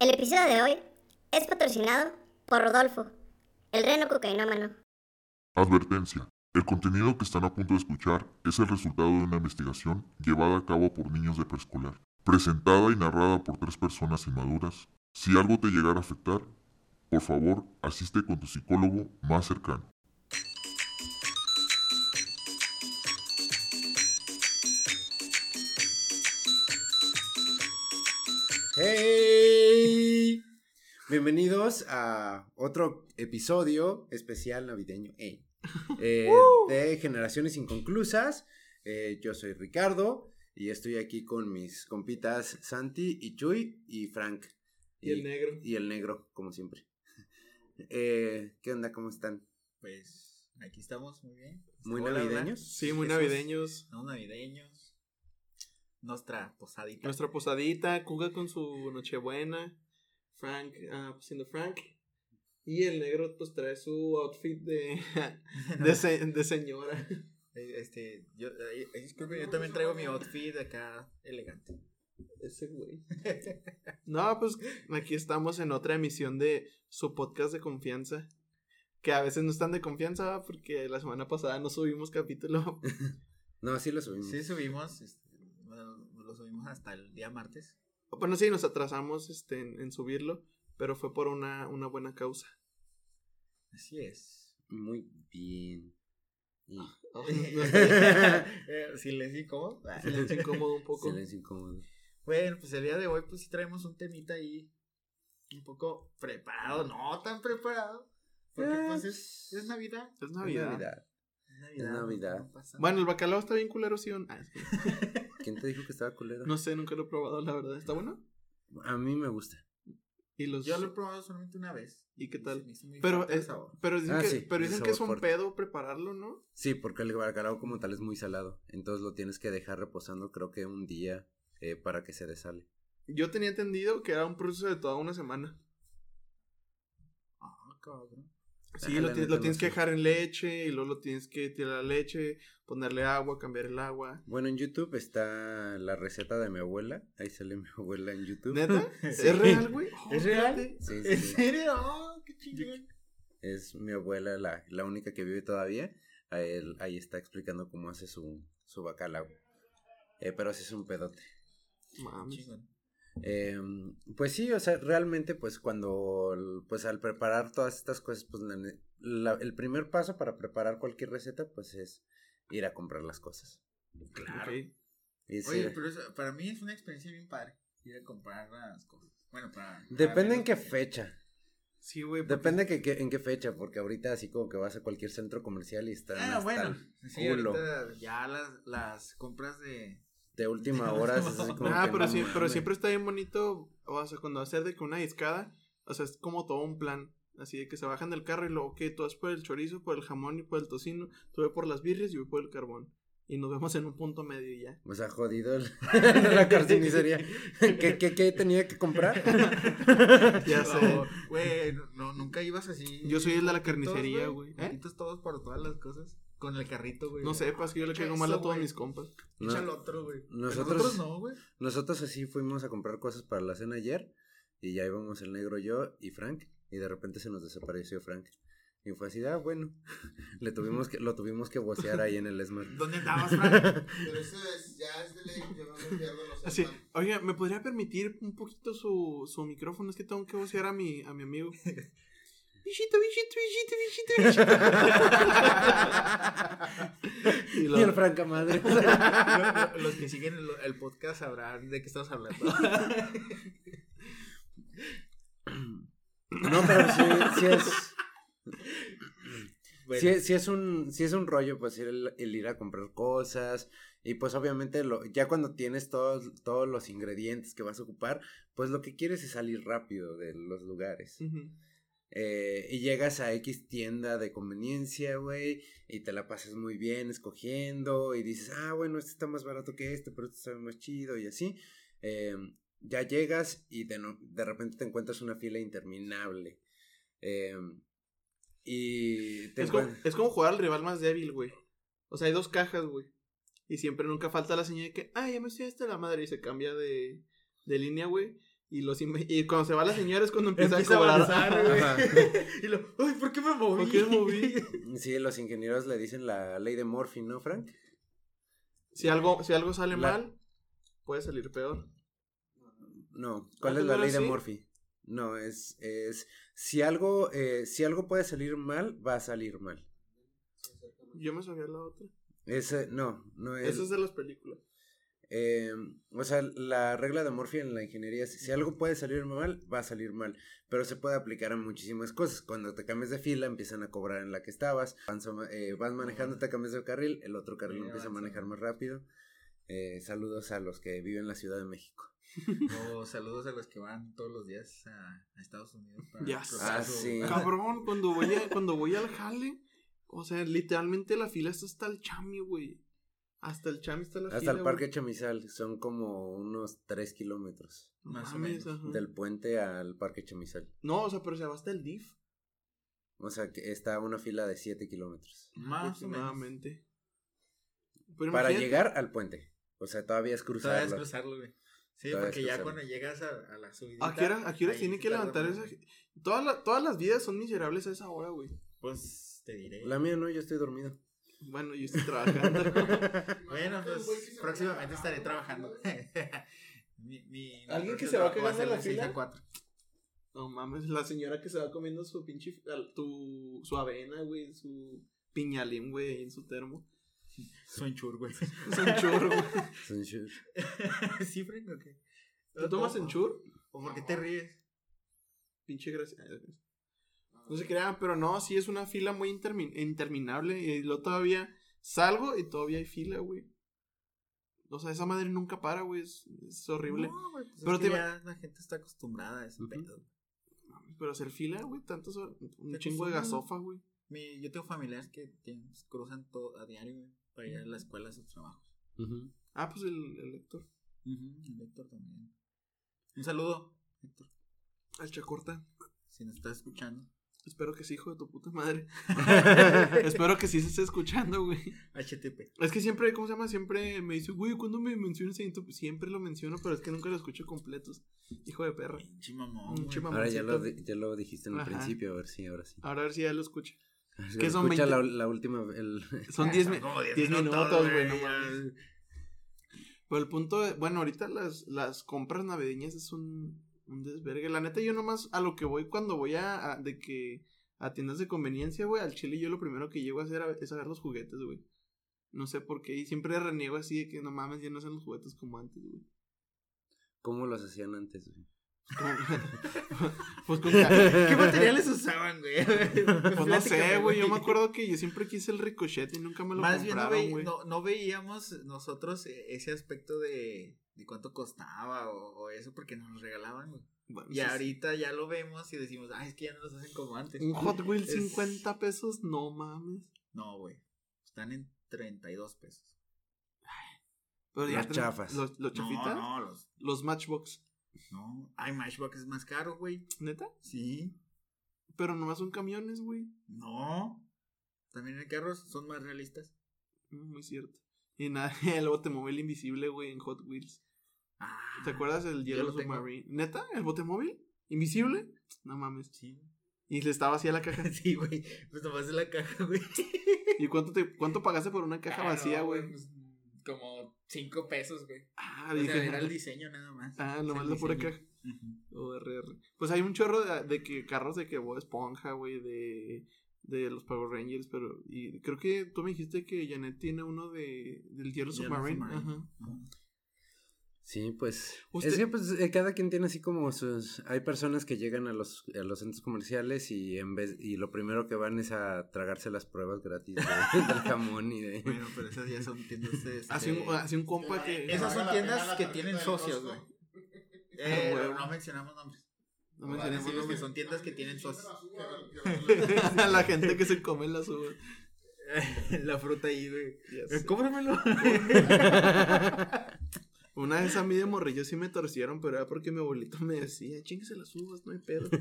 El episodio de hoy es patrocinado por Rodolfo, el reno cocainómano. Advertencia. El contenido que están a punto de escuchar es el resultado de una investigación llevada a cabo por niños de preescolar, presentada y narrada por tres personas inmaduras. Si algo te llegara a afectar, por favor, asiste con tu psicólogo más cercano. ¡Hey! Bienvenidos a otro episodio especial navideño eh, de Generaciones Inconclusas. Eh, yo soy Ricardo y estoy aquí con mis compitas Santi y Chuy y Frank. Y el negro. Y el negro, como siempre. Eh, ¿Qué onda? ¿Cómo están? Pues aquí estamos muy bien. ¿Muy Hola, navideños? Sí, muy Esos- navideños. No navideños. Nuestra posadita. Nuestra posadita, Kuga con su Nochebuena, Frank pues, siendo Frank. Y el negro pues trae su outfit de, de, se- de señora. Este, yo, disculpe, yo también traigo mi outfit acá elegante. Ese güey. No, pues aquí estamos en otra emisión de su podcast de confianza. Que a veces no están de confianza, porque la semana pasada no subimos capítulo. No, sí lo subimos. Sí, subimos. este, bueno, lo subimos hasta el día martes. Bueno, sí, nos atrasamos este, en, en subirlo, pero fue por una, una buena causa. Así es. Muy bien. Y- Eh, Silencio incómodo. Ah. Silencio incómodo un poco. Silencio incómodo. Bueno, pues el día de hoy, pues sí traemos un temita ahí. Un poco preparado, no tan preparado. Porque Eh, pues es, es Navidad. Es Es Navidad. Navidad. Es Navidad. Navidad. no Bueno, el bacalao está bien culero, sí? Ah, es que ¿Quién te dijo que estaba culero? no sé, nunca lo he probado, la verdad. ¿Está bueno? A mí me gusta. Y los... Yo lo he probado solamente una vez. ¿Y qué tal? Pero, es- pero dicen, Ah, que, sí, pero el dicen que es un fuerte. pedo prepararlo, ¿no? Sí, porque el bacalao como tal es muy salado. Entonces lo tienes que dejar reposando creo que un día eh, para que se desale. Yo tenía entendido que era un proceso de toda una semana. Ah, cabrón. Sí, lo, la ti- neta lo tienes que dejar en leche y luego lo tienes que tirar la leche, ponerle agua, cambiar el agua. Bueno, en YouTube está la receta de mi abuela. Ahí sale mi abuela en YouTube. ¿Neta? Sí. ¿Es real, güey? Oh, ¿Es real? espérate. Sí, sí, ¿En sí. serio? Oh, qué chingón. Es mi abuela la, la única que vive todavía. A él- ahí está explicando cómo hace su, su bacalao. Eh, pero sí es un pedote. Chingón. Eh, pues sí, o sea, realmente pues cuando, pues al preparar todas estas cosas, pues la ne- la- el primer paso para preparar cualquier receta pues es ir a comprar las cosas. Claro. Ok. Y sí, Oye, pero eso- para mí es una experiencia bien padre. Ir a comprar las cosas. Bueno, para. Depende en qué fecha. Sí, güey. Depende que, que- en qué fecha, porque ahorita así como que vas a cualquier centro comercial y están Ah, bueno. Sí, culo. ya las, las compras de. De última hora. es así como Ah, que pero, no sí, pero siempre está bien bonito, o sea, cuando hacer de que una discada, o sea, es como todo un plan, así de que se bajan del carro y luego, ok, tú vas por el chorizo, por el jamón y por el tocino, tú ve por las birrias y yo voy por el carbón, y nos vemos en un punto medio y ya. O sea, jodido el- la carnicería. ¿Qué, qué, qué tenía que comprar? Ya sé. Güey, no, nunca ibas así. Yo soy el de la carnicería, güey. ¿Eh? Todos por todas las cosas. Con el carrito, güey. No sepas que yo le caigo mal a todos mis compas. No. Echa el otro, güey. Nosotros- Nosotros no, güey. Nosotros así fuimos a comprar cosas para la cena ayer y ya íbamos el negro yo y Frank y de repente se nos desapareció Frank. Y fue así, ah, bueno, le tuvimos que, lo tuvimos que vocear ahí en el Esmar. ¿Dónde estabas, Frank? Pero eso es, ya es de ley, yo no me pierdo los Así, oye, ¿me podría permitir un poquito su, su micrófono? Es que tengo que vocear a mi, a mi amigo. Bichito, bichito, bichito, bichito, bichito. y el Franca madre. Los que siguen el, el podcast sabrán de qué estamos hablando. No, pero sí, sí es. Bueno, Sí, sí es un, sí es un rollo, pues el, el ir a comprar cosas. Y pues obviamente lo, ya cuando tienes todos, todos los ingredientes que vas a ocupar, pues lo que quieres es salir rápido de los lugares. Ujú. Eh, y llegas a X tienda de conveniencia, güey, y te la pasas muy bien escogiendo y dices, ah, bueno, este está más barato que este, pero este sabe más chido y así. Eh, ya llegas y de, no- de repente te encuentras una fila interminable. Eh, y te Es como, es como jugar al rival más débil, güey. O sea, hay dos cajas, güey. Y siempre nunca falta la señal de que, ah, ya me estoy hasta la madre y se cambia de, de línea, güey. Y, los y cuando se va la señora es cuando empieza, Empieza a cobrar. avanzar. Y lo, uy, ¿por qué me moví? ¿Por qué me moví? Sí, los ingenieros le dicen la ley de Murphy, ¿no, Frank? Si algo, si algo sale La- mal, puede salir peor. No, ¿cuál ¿Ah, es la no ley de así? Murphy? No, es, es si algo, eh, si algo puede salir mal, va a salir mal. Yo me sabía la otra. Ese, no, no es. Eso es de las películas. Eh, o sea, la regla de Murphy en la ingeniería es si algo puede salir mal, va a salir mal. Pero se puede aplicar a muchísimas cosas. Cuando te cambias de fila, empiezan a cobrar en la que estabas. Vas, eh, vas manejando, te cambias de carril, el otro carril empieza a manejar más rápido. Eh, saludos a los que viven en la Ciudad de México. O saludos a los que van todos los días a, a Estados Unidos para Ya Ah, sí. Cabrón, cuando voy, a- cuando voy al jale, o sea, literalmente la fila está hasta el chami, güey. Hasta el chami está la fila. Hasta el parque güey. Chamizal son como unos 3 kilómetros. Más o menos. ajá. Del puente al parque Chamizal. No, o sea, pero se va hasta el DIF. O sea, que está una fila de 7 kilómetros. Más o menos. aproximadamente. Pero Para imagínate- llegar al puente. O sea, todavía es Todavía cruzarlo. es cruzarlo, güey. Sí, Todavía porque ya cuando llegas a, a la subida. ¿A qué hora, a qué hora tiene que levantar esa Todas, la- todas las vidas son miserables a esa hora, güey. Pues te diré. La mía no, yo estoy dormido. Bueno, yo estoy trabajando. Bueno, pues próximamente estaré trabajando. mi, mi, mi ¿Alguien que se va trabajo cagando en la fila? a cuatro. no mames, la señora que se va comiendo su pinche. Tu, su avena, güey. Su piñalín, güey, ahí en su termo. Soy chur, güey. Churro, güey. Son shoes. ¿Sí, Frank, o qué? ¿Te tomas en chur? ¿O por qué te ríes? Pinche gracia. No se crean, pero no, sí es una fila muy intermin- interminable. Y luego todavía salgo y todavía hay fila, güey. O sea, esa madre nunca para, güey. Es, es horrible. No, güey, pues Pero es que te- ya la gente está acostumbrada a ese Ujú. pedo. Pero hacer fila, güey, tantas horas. Un chingo de gasofa, güey. Mi, yo tengo familiares que tienen- cruzan todo a diario, güey, para ir a la escuela a sus trabajos. Ah, pues el, el Héctor. El Héctor también. Un saludo, Héctor, Al Chacorta. si nos estás escuchando. Espero que sí, hijo de tu puta madre. Espero que sí se esté escuchando, güey. HTP. Es que siempre, ¿cómo se llama? Siempre me dice, güey, ¿cuándo me mencionas en YouTube? Siempre lo menciono, pero es que nunca lo escucho completos. Hijo de perra. Pinche mamón. Pinche güey. mamón. Ahora ya lo, ya lo dijiste en el Ajá. principio, a ver si, ahora sí. Ahora a ver si ya lo escucho. Es que son Escucha 20 la, la última, el, Son 10 mi- como 10 10 minutos, güey, no mames. Pero el punto, de- bueno, ahorita las, las compras navideñas es un, un desvergue. La neta, yo nomás a lo que voy cuando voy a, a- de que a tiendas de conveniencia, güey, al chile yo lo primero que llego a hacer a- es a ver los juguetes, güey. No sé por qué, y siempre reniego así de que no mames, ya no son los juguetes como antes, güey. ¿Cómo los hacían antes? güey? Pues con ¿Qué materiales usaban, güey? Pues no sé, güey, yo me acuerdo que yo siempre quise el ricochet y nunca me lo Más bien no, compraron, ve- güey. no, no veíamos nosotros eh, ese aspecto de, de cuánto costaba o, o eso porque nos los regalaban, güey. Bueno, Y ahorita ya lo vemos y decimos, ay, es que ya no los hacen como antes. Un Hot Wheels Es- 50 pesos, no mames. No, güey. Están en 32 pesos. Pero ya Los chafas. Los, los chafitas. No, no, los. Los Matchbox. No. Ay, Matchbox es más caro, güey. ¿Neta? Sí. Pero nomás son camiones, güey. No. También en carros son más realistas. Mm, Muy cierto. Y nada, el botemóvil invisible, güey, en Hot Wheels. Ah, ¿Te acuerdas del Yellow tengo. Submarine? ¿Neta? ¿El botemóvil? ¿Invisible? No mames. Sí. Y le estaba vacía la caja. Sí, güey. Pues nomás de la caja, güey. ¿Y cuánto, te, cuánto pagaste por una caja Ah, vacía, no, güey? pues, como 5 pesos, güey. Ah, O sea, dije. era el diseño nada más. Ah, nomás la pura caja. Ujú. O RR. Pues hay un chorro de, de que carros de que Bob Esponja, güey, de, de los Power Rangers, pero y creo que tú me dijiste que Janet tiene uno de del Yellow Submarine. Submarine. Ajá. Ajá. Sí, pues. Usted- Es que pues eh, cada quien tiene así como sus. Hay personas que llegan a los, a los centros comerciales y en vez y lo primero que van es a tragarse las pruebas gratis de- del jamón y de. Bueno, pero esas ya son tiendas de... este, Hace un, hace un compa que. Esas son tiendas que tienen socios, güey. Eh, no mencionamos nombres. No Vale, mencionemos decirles que nombres. son tiendas que tienen socios. A la gente que se come las uvas. la fruta ahí, güey. Ya sé. Eh, Cóbramelo. Una vez a mí de morrillo sí me torcieron, pero era porque mi abuelito me decía, chinguese las uvas, no hay pedo.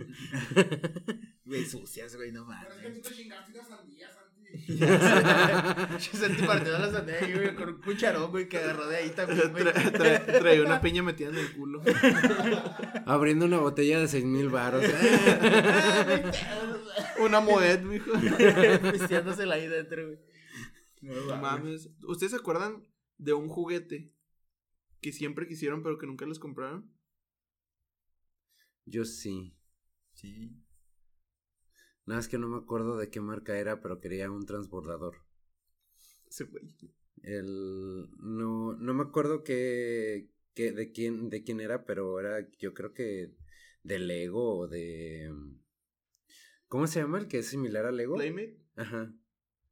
Güey, sucias, güey, no Pero es que tú mames. te chingaste antes. Yo sentí partido de la sandía, güey, con un cucharón, güey, que agarró de ahí también, güey. Tra- tra- Traía una piña metida en el culo. Abriendo una botella de seis mil baros. Una moed, mijo. Pisteándosela ahí dentro, güey. No mames. ¿Ustedes se acuerdan de un juguete que siempre quisieron pero que nunca les compraron? Yo sí. Sí. Nada más que no me acuerdo de qué marca era, pero quería un transbordador. Ese güey. El no no me acuerdo qué, qué- de quién de quién era, pero era yo creo que de Lego o de ¿Cómo se llama el que es similar a Lego? Playmate. Ajá.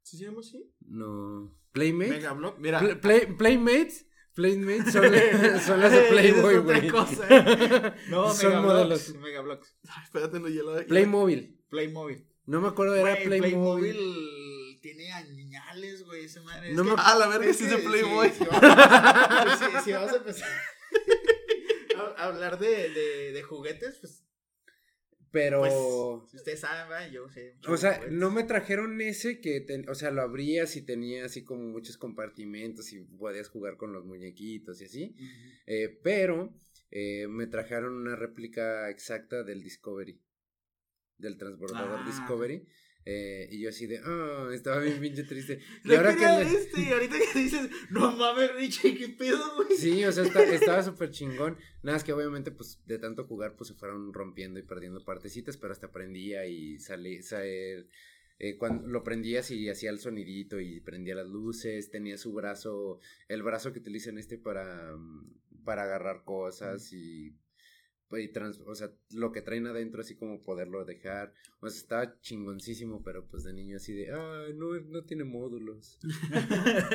¿Sí se llama así? No. Playmate. Megablock. Mira. Pl- Play- Playmates. Playmates son, son las de Playboy, güey. No, Son Megablocks. modelos. Megablocks. Ay, espérate, no, ya la. Playmobil. Playmobil. No me acuerdo, era Playmobil. Playmobil tiene añales, güey, esa madre. No Es me- que- Ah, la verga, sí es de Playboy. Si, si a empezar a hablar de, de, de juguetes, pues, Pero. pues, si ustedes saben, ¿verdad? yo sé. O sea, juguetes. no me trajeron ese que, ten- o sea, lo abrías y tenía así como muchos compartimentos y podías jugar con los muñequitos y así. Eh, pero eh, me trajeron una réplica exacta del Discovery, del transbordador Ah. Discovery. Eh, y yo así de, ah, estaba bien pinche triste. Y ahora que este, y ahorita que dices, no mames, Richie, ¿qué pedo, güey? Sí, o sea, está- estaba súper chingón. Nada, es que obviamente, pues, de tanto jugar, pues, se fueron rompiendo y perdiendo partecitas, pero hasta prendía y salí, cuando lo prendías y hacía el sonidito y prendía las luces, tenía su brazo, el brazo que utilizan este para, mm, para agarrar cosas y, y trans- o sea, lo que traen adentro así como poderlo dejar, o sea, estaba chingoncísimo, pero pues de niño así de, ah, no, no tiene módulos.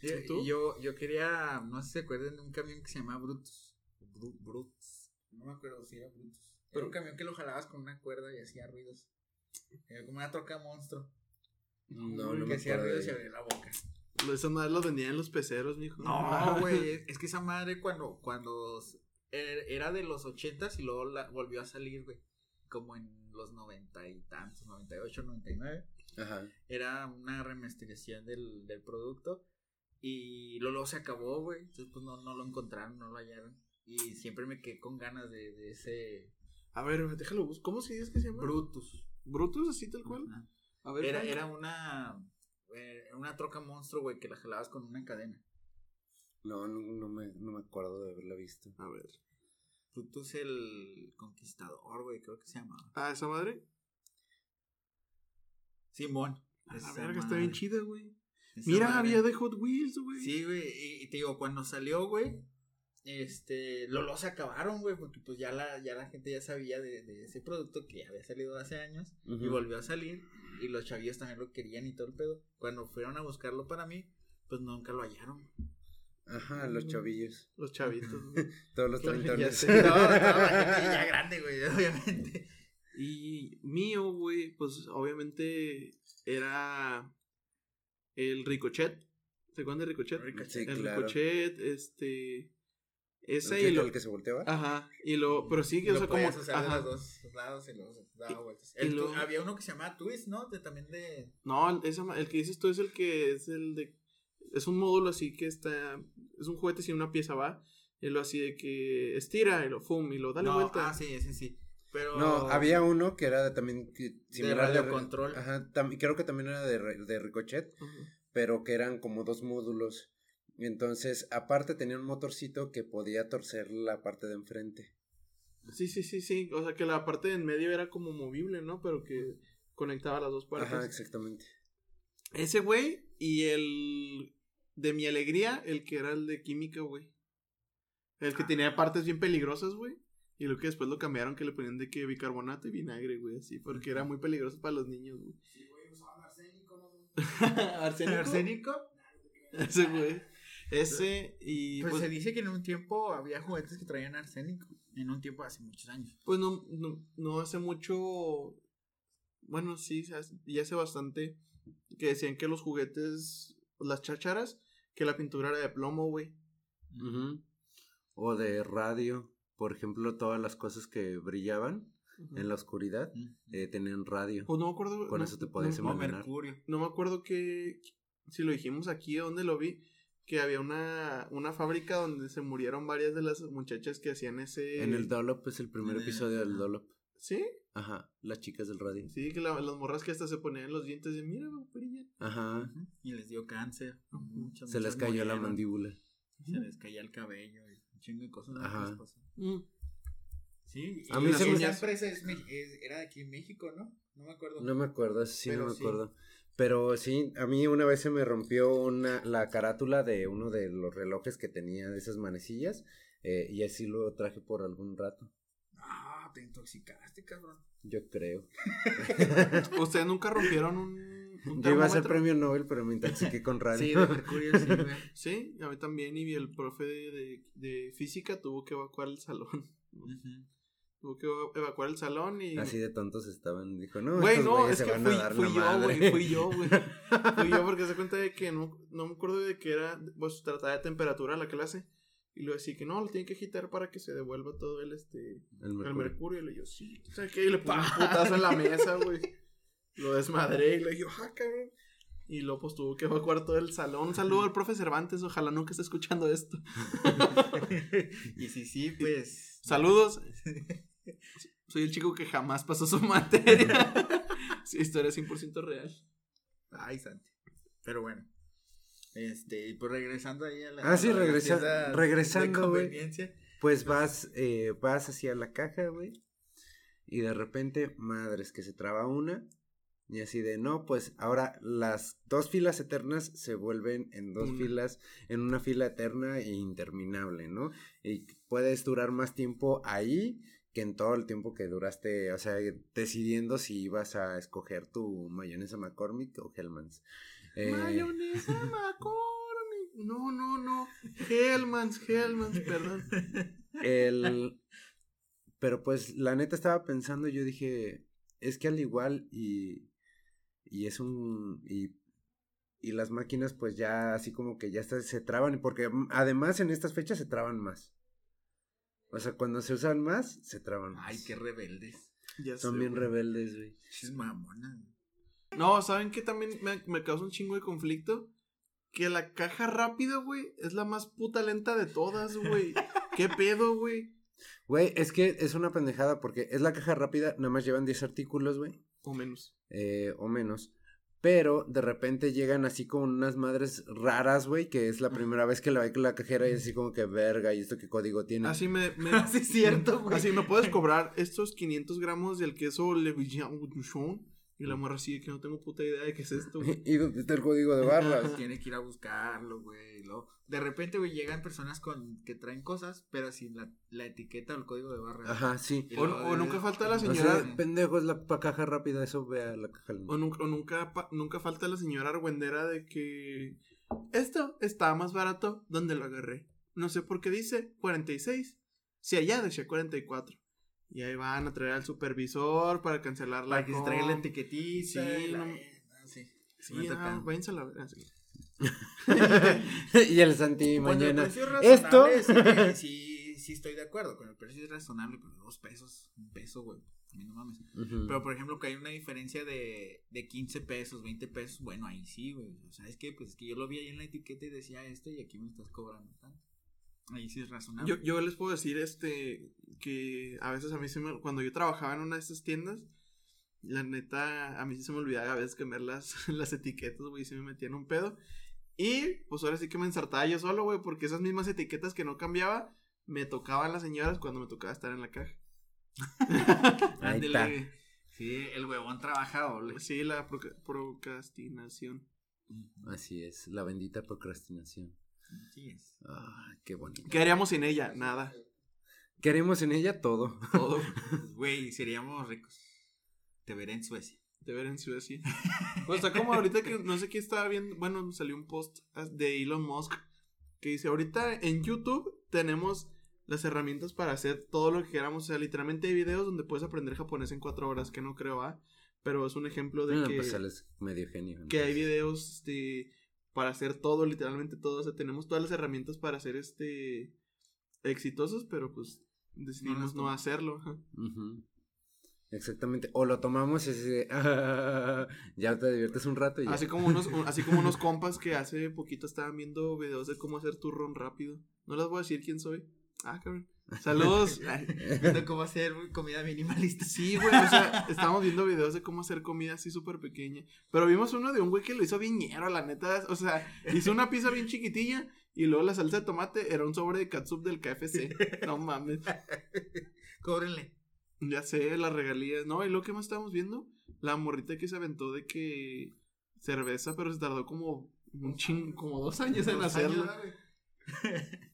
Yo, ¿Tú? yo, yo quería, no sé si se acuerdan de un camión que se llamaba Brutus. Bru- Brutus. No me acuerdo si era Brutus. Pero un camión que lo jalabas con una cuerda y hacía ruidos. Era como una troca monstruo. No, no que me hacía ruidos y abría la boca. Esas madres los vendían en los peceros, mijo. No, güey, es, que esa madre cuando, cuando era de los ochentas y luego la, volvió a salir, güey. Como en los noventa y tantos, noventa y ocho, noventa y nueve. Ajá. Era una remasterización del, del producto. Y luego se acabó, güey. Entonces, pues no, no lo encontraron, no lo hallaron. Y siempre me quedé con ganas de, de ese A ver, déjalo buscar. ¿Cómo se dice que se llama? Brutus. Brutus, así tal cual. Ajá. A ver, Era, era una, eh, una troca monstruo, güey, que la jalabas con una cadena. No, no, no me, no me acuerdo de haberla visto. A ver. Brutus el conquistador, güey, creo que se llamaba. Ah, esa madre. Simón. A Esa ver, que está bien chida, güey. Mira, madre. había de Hot Wheels, güey. Sí, güey, y, y te digo, cuando salió, güey, este, lo, lo se acabaron, güey, porque pues ya la, ya la gente ya sabía de, de ese producto que ya había salido hace años y volvió a salir y los chavillos también lo querían y todo el pedo. Cuando fueron a buscarlo para mí, pues nunca lo hallaron. Ajá, los chavillos. Los chavitos. Todos los treintones. No, gente ya grande, güey, obviamente. Y mío, güey, pues obviamente era el Ricochet. ¿Se acuerdan de Ricochet? Sí, el claro. Ricochet, este. ¿El Ese y lo. el que se volteaba? Ajá. Y lo. Pero sí, que, o lo sea, como. de ajá. los dos lados y se daba vueltas. El luego- había uno que se llamaba Twist, ¿no? De, también de... No, esa ma- el que dices tú es el que es el de. Es un módulo así que está. Es un juguete sin una pieza, va. Y lo así de que estira y lo fum y lo dale no, vuelta. Ah, sí, sí, sí. Pero... No, había uno que era de- también que- similar radio re- control. Ajá, tam- creo que también era de, de Ricochet, pero que eran como dos módulos. Entonces, aparte tenía un motorcito que podía torcer la parte de enfrente. Sí, sí, sí, sí. O sea que la parte de en medio era como movible, ¿no? Pero que conectaba las dos partes. Ajá, exactamente. Ese güey y el de mi alegría, el que era el de química, güey. El que tenía partes bien peligrosas, güey. Y lo que después lo cambiaron, que le ponían de que bicarbonato y vinagre, güey, así. Porque era muy peligroso para los niños, güey. ¿Arsénico? ¿Arsénico? Ese, güey. Ese y Pues, pues, se dice que en un tiempo había juguetes que traían arsénico. En un tiempo hace muchos años. pues no, no, no hace mucho... Bueno, sí, se hace- y hace bastante que decían que los juguetes, las chácharas, que la pintura era de plomo, güey. O de radio, por ejemplo, todas las cosas que brillaban. en la oscuridad, eh, tenían radio. Pues no me acuerdo. Con no- eso te podías no. Mercurio. no me acuerdo que si lo dijimos aquí o dónde lo vi, que había una, una fábrica donde se murieron varias de las muchachas que hacían ese... En el Dolop es el primer En el- episodio del ajá. Dolop. ¿Sí? Ajá, las chicas del radio. Sí, que la- las morras que hasta se ponían los dientes de mira, brillan. Ajá. Y les dio cáncer. Muchas, Se les cayó la mandíbula. Se les caía el cabello. y Un chingo de cosas. Ajá. que les pasó. Mm. Sí, A y mí la se me- esa empresa es era de aquí en México, ¿no? No me acuerdo. No me acuerdo, eso sí Pero no me sí. acuerdo. Pero sí, a mí una vez se me rompió una, la carátula de uno de los relojes que tenía de esas manecillas. eh, y así lo traje por algún rato. Ah, te intoxicaste, cabrón. Yo creo. ¿Ustedes nunca rompieron un, un Yo iba a ser premio Nobel, pero me intoxiqué con radio. Sí, de Mercurio, sí, güey. Sí, a mí también. Y el profe de, de, de física tuvo que evacuar el salón. Tuvo que evacuar el salón y... Así de tontos estaban. Dijo, no, Güey, no, es que van fui, fui yo, güey, fui yo, güey. Fui yo porque se cuenta de que no, no me acuerdo de que era, pues trataba de temperatura la clase. Y luego decía que no, lo tienen que agitar para que se devuelva todo el, este, El el mercurio. mercurio. Y le digo, sí, ¿sabes qué? Y le puse un putazo en la mesa, güey. Lo desmadré y le digo, ah, cabrón. Y luego pues tuvo que evacuar todo el salón. Un saludo al profe Cervantes, ojalá nunca esté escuchando esto. y si sí, pues. Saludos. Soy el chico que jamás pasó su materia. sí, historia 100% real. Ay, Santi. Pero bueno. Este, y pues regresando ahí a la. Ah, sí, regresa- regresando, güey. Pues vas, eh, vas hacia la caja, güey. Y de repente, madres, que se traba una. Y así de, no, pues ahora las dos filas eternas se vuelven en dos Una. filas, en una fila eterna e interminable, ¿no? Y puedes durar más tiempo ahí que en todo el tiempo que duraste, o sea, decidiendo si ibas a escoger tu mayonesa McCormick o Hellman's. Eh, Mayonesa McCormick. No, no, no. Hellmans, Hellmans, perdón. El... Pero pues la neta estaba pensando, yo dije, es que al igual y... Y es un... Y, y las máquinas pues ya así como que ya está- se traban, porque además en estas fechas se traban más. O sea, cuando se usan más, se traban más. Ay, qué rebeldes. Ya Son sé, bien güey. rebeldes, güey. Es mamona. No, ¿saben qué también me, me causa un chingo de conflicto? Que la caja rápida, güey, es la más puta lenta de todas, güey. ¿Qué pedo, güey? Güey, es que es una pendejada porque es la caja rápida, nada más llevan 10 artículos, güey. O menos. eh, o menos. Pero de repente llegan así con unas madres raras, güey, que es la primera vez que la ve la cajera y es así como que verga, ¿y esto qué código tiene? Así me... me Así es cierto, güey. Así me puedes cobrar estos 500 gramos del queso Le Villon y la morra así de que no tengo puta idea de qué es esto. güey. ¿Y dónde está el código de barras? Tiene que ir a buscarlo, güey. luego, de repente, güey, llegan personas con que traen cosas, pero sin la, la etiqueta o el código de barra. Ajá, sí. O, o nunca falta la O señora... sea, pendejo, es la pa- caja rápida, eso vea la caja. O nunca, o nunca, pa- nunca falta la señora argüendera de que esto está más barato donde lo agarré. No sé por qué dice 46. Si allá decía 44. Y ahí van a traer al supervisor para cancelar la Para que se traiga la etiquetita. Sí, y la- no- ah, sí. Sí, ah, toca. váyanse a la verga, sí. y el Santi Cuando el mañana. precio es Esto. razonable, sí, sí, sí estoy de acuerdo. Con el precio es razonable, pero dos pesos, un peso, güey. A mí no mames. Pero por ejemplo, que hay una diferencia de, de 15 pesos, 20 pesos, bueno, ahí sí, güey. O sea, es que, pues es que yo lo vi ahí en la etiqueta y decía esto y aquí me estás cobrando tanto. Ahí sí es razonable. Yo, yo les puedo decir este que a veces a mí se me, cuando yo trabajaba en una de estas tiendas, la neta, a mí sí se me olvidaba a veces cambiar las, las etiquetas, güey, y se me metían un pedo. Y pues ahora sí que me ensartaba yo solo, güey, porque esas mismas etiquetas que no cambiaba, me tocaban las señoras cuando me tocaba estar en la caja. Ahí está. Sí, el huevón trabaja doble. Sí, la procrastinación. Así es, la bendita procrastinación. Sí es. Ah, qué bonito. ¿Qué haríamos sin ella? Nada. Queremos en ella todo. Todo. Güey, seríamos ricos. Te veré en Suecia. De ver en Suecia. Pues está como ahorita que no sé qué estaba viendo. Bueno, salió un post de Elon Musk que dice: Ahorita en YouTube tenemos las herramientas para hacer todo lo que queramos. O sea, literalmente hay videos donde puedes aprender japonés en cuatro horas, que no creo, ¿ah? Pero es un ejemplo de Ah, que, pues él es medio genio. que hay videos este, para hacer todo, literalmente todo. O sea, tenemos todas las herramientas para ser este exitosos, pero pues decidimos no hacerlo. Exactamente. O lo tomamos y así "Ah", ya te diviertes un rato y ya. Así como unos, un- así como unos compas que hace poquito estaban viendo videos de cómo hacer turrón rápido. No les voy a decir quién soy. Ah, cabrón. Saludos. Viendo cómo hacer comida minimalista. Sí, güey, o sea, estábamos viendo videos de cómo hacer comida así súper pequeña. Pero vimos uno de un güey que lo hizo bien ñero, la neta. O sea, hizo una pizza bien chiquitilla y luego la salsa de tomate era un sobre de catsup del KFC. No mames. Cóbrenle. Ya sé, las regalías. No, y lo que más estábamos viendo, la morrita que se aventó de que cerveza, pero se tardó como un ching, como dos años en hacerla.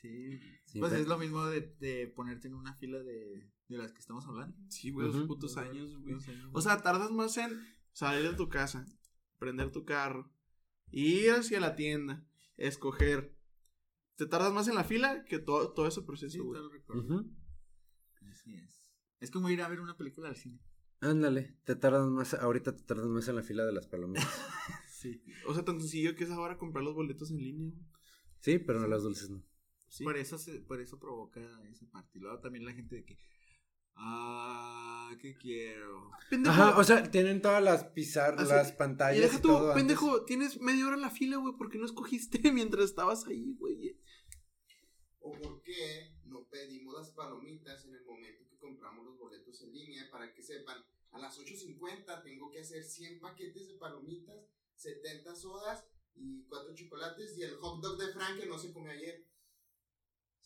Sí. Sí, pues pero- es lo mismo de, de ponerte en una fila de, de las que estamos hablando. Sí, güey, dos Ujú. putos años, güey. O sea, tardas más en salir de tu casa, prender tu carro, ir hacia la tienda, escoger. Te tardas más en la fila que todo, todo ese proceso, Sí, güey. Ujú. Así es. Es como ir a ver una película al cine. Ándale, te tardas más, ahorita te tardas más en la fila de las palomitas. Sí. O sea, tan sencillo que es ahora comprar los boletos en línea, güey. Sí, pero no las dulces no. Sí. Por eso se, por eso provoca esa parte. Y luego también la gente de que ah, ¿qué quiero? Pendejo. Ajá, o sea, tienen todas las pizarras, Así- las y pantallas deja y tú, todo. antes. pendejo, tienes media hora en la fila, güey, porque no escogiste mientras estabas ahí, güey. ¿O por qué no pedimos las palomitas en el momento que compramos los boletos en línea para que sepan? A las 8.50 tengo que hacer 100 paquetes de palomitas, 70 sodas y 4 chocolates y el hot dog de Frank que no se comió ayer.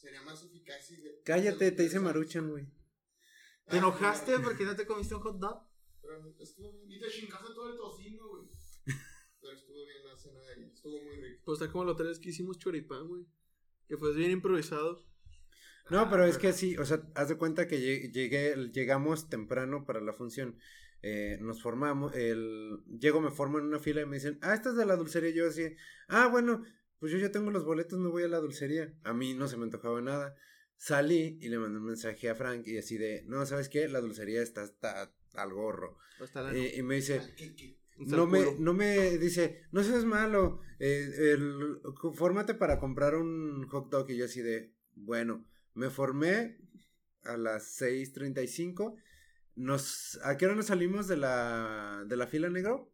Sería más eficaz y... de- Cállate, te dice Maruchan, güey. ¿Te enojaste porque no te comiste un hot dog? Pero estuvo bien. Y te chingaste todo el tocino, güey. Pero estuvo bien la cena de ayer. Estuvo muy rico. Pues está como la otra vez que hicimos choripán, güey. Que fue bien improvisado. No, pero es que sí, o sea, haz de cuenta que lle- llegué, llegamos temprano para la función. Eh, nos formamos, el, llego, me formo en una fila y me dicen, ah, esta es de la dulcería. Y yo así, ah, bueno, pues yo ya tengo los boletos, me voy a la dulcería. A mí no se me antojaba nada. Salí y le mandé un mensaje a Frank y así de, no, ¿sabes qué? La dulcería está hasta al gorro. La... Y, y me dice, no me, no me dice, no seas malo, eh, el, fórmate para comprar un hot dog. Y yo así de, bueno, me formé a las 6.35. Nos, ¿A qué hora nos salimos de la, de la fila negro?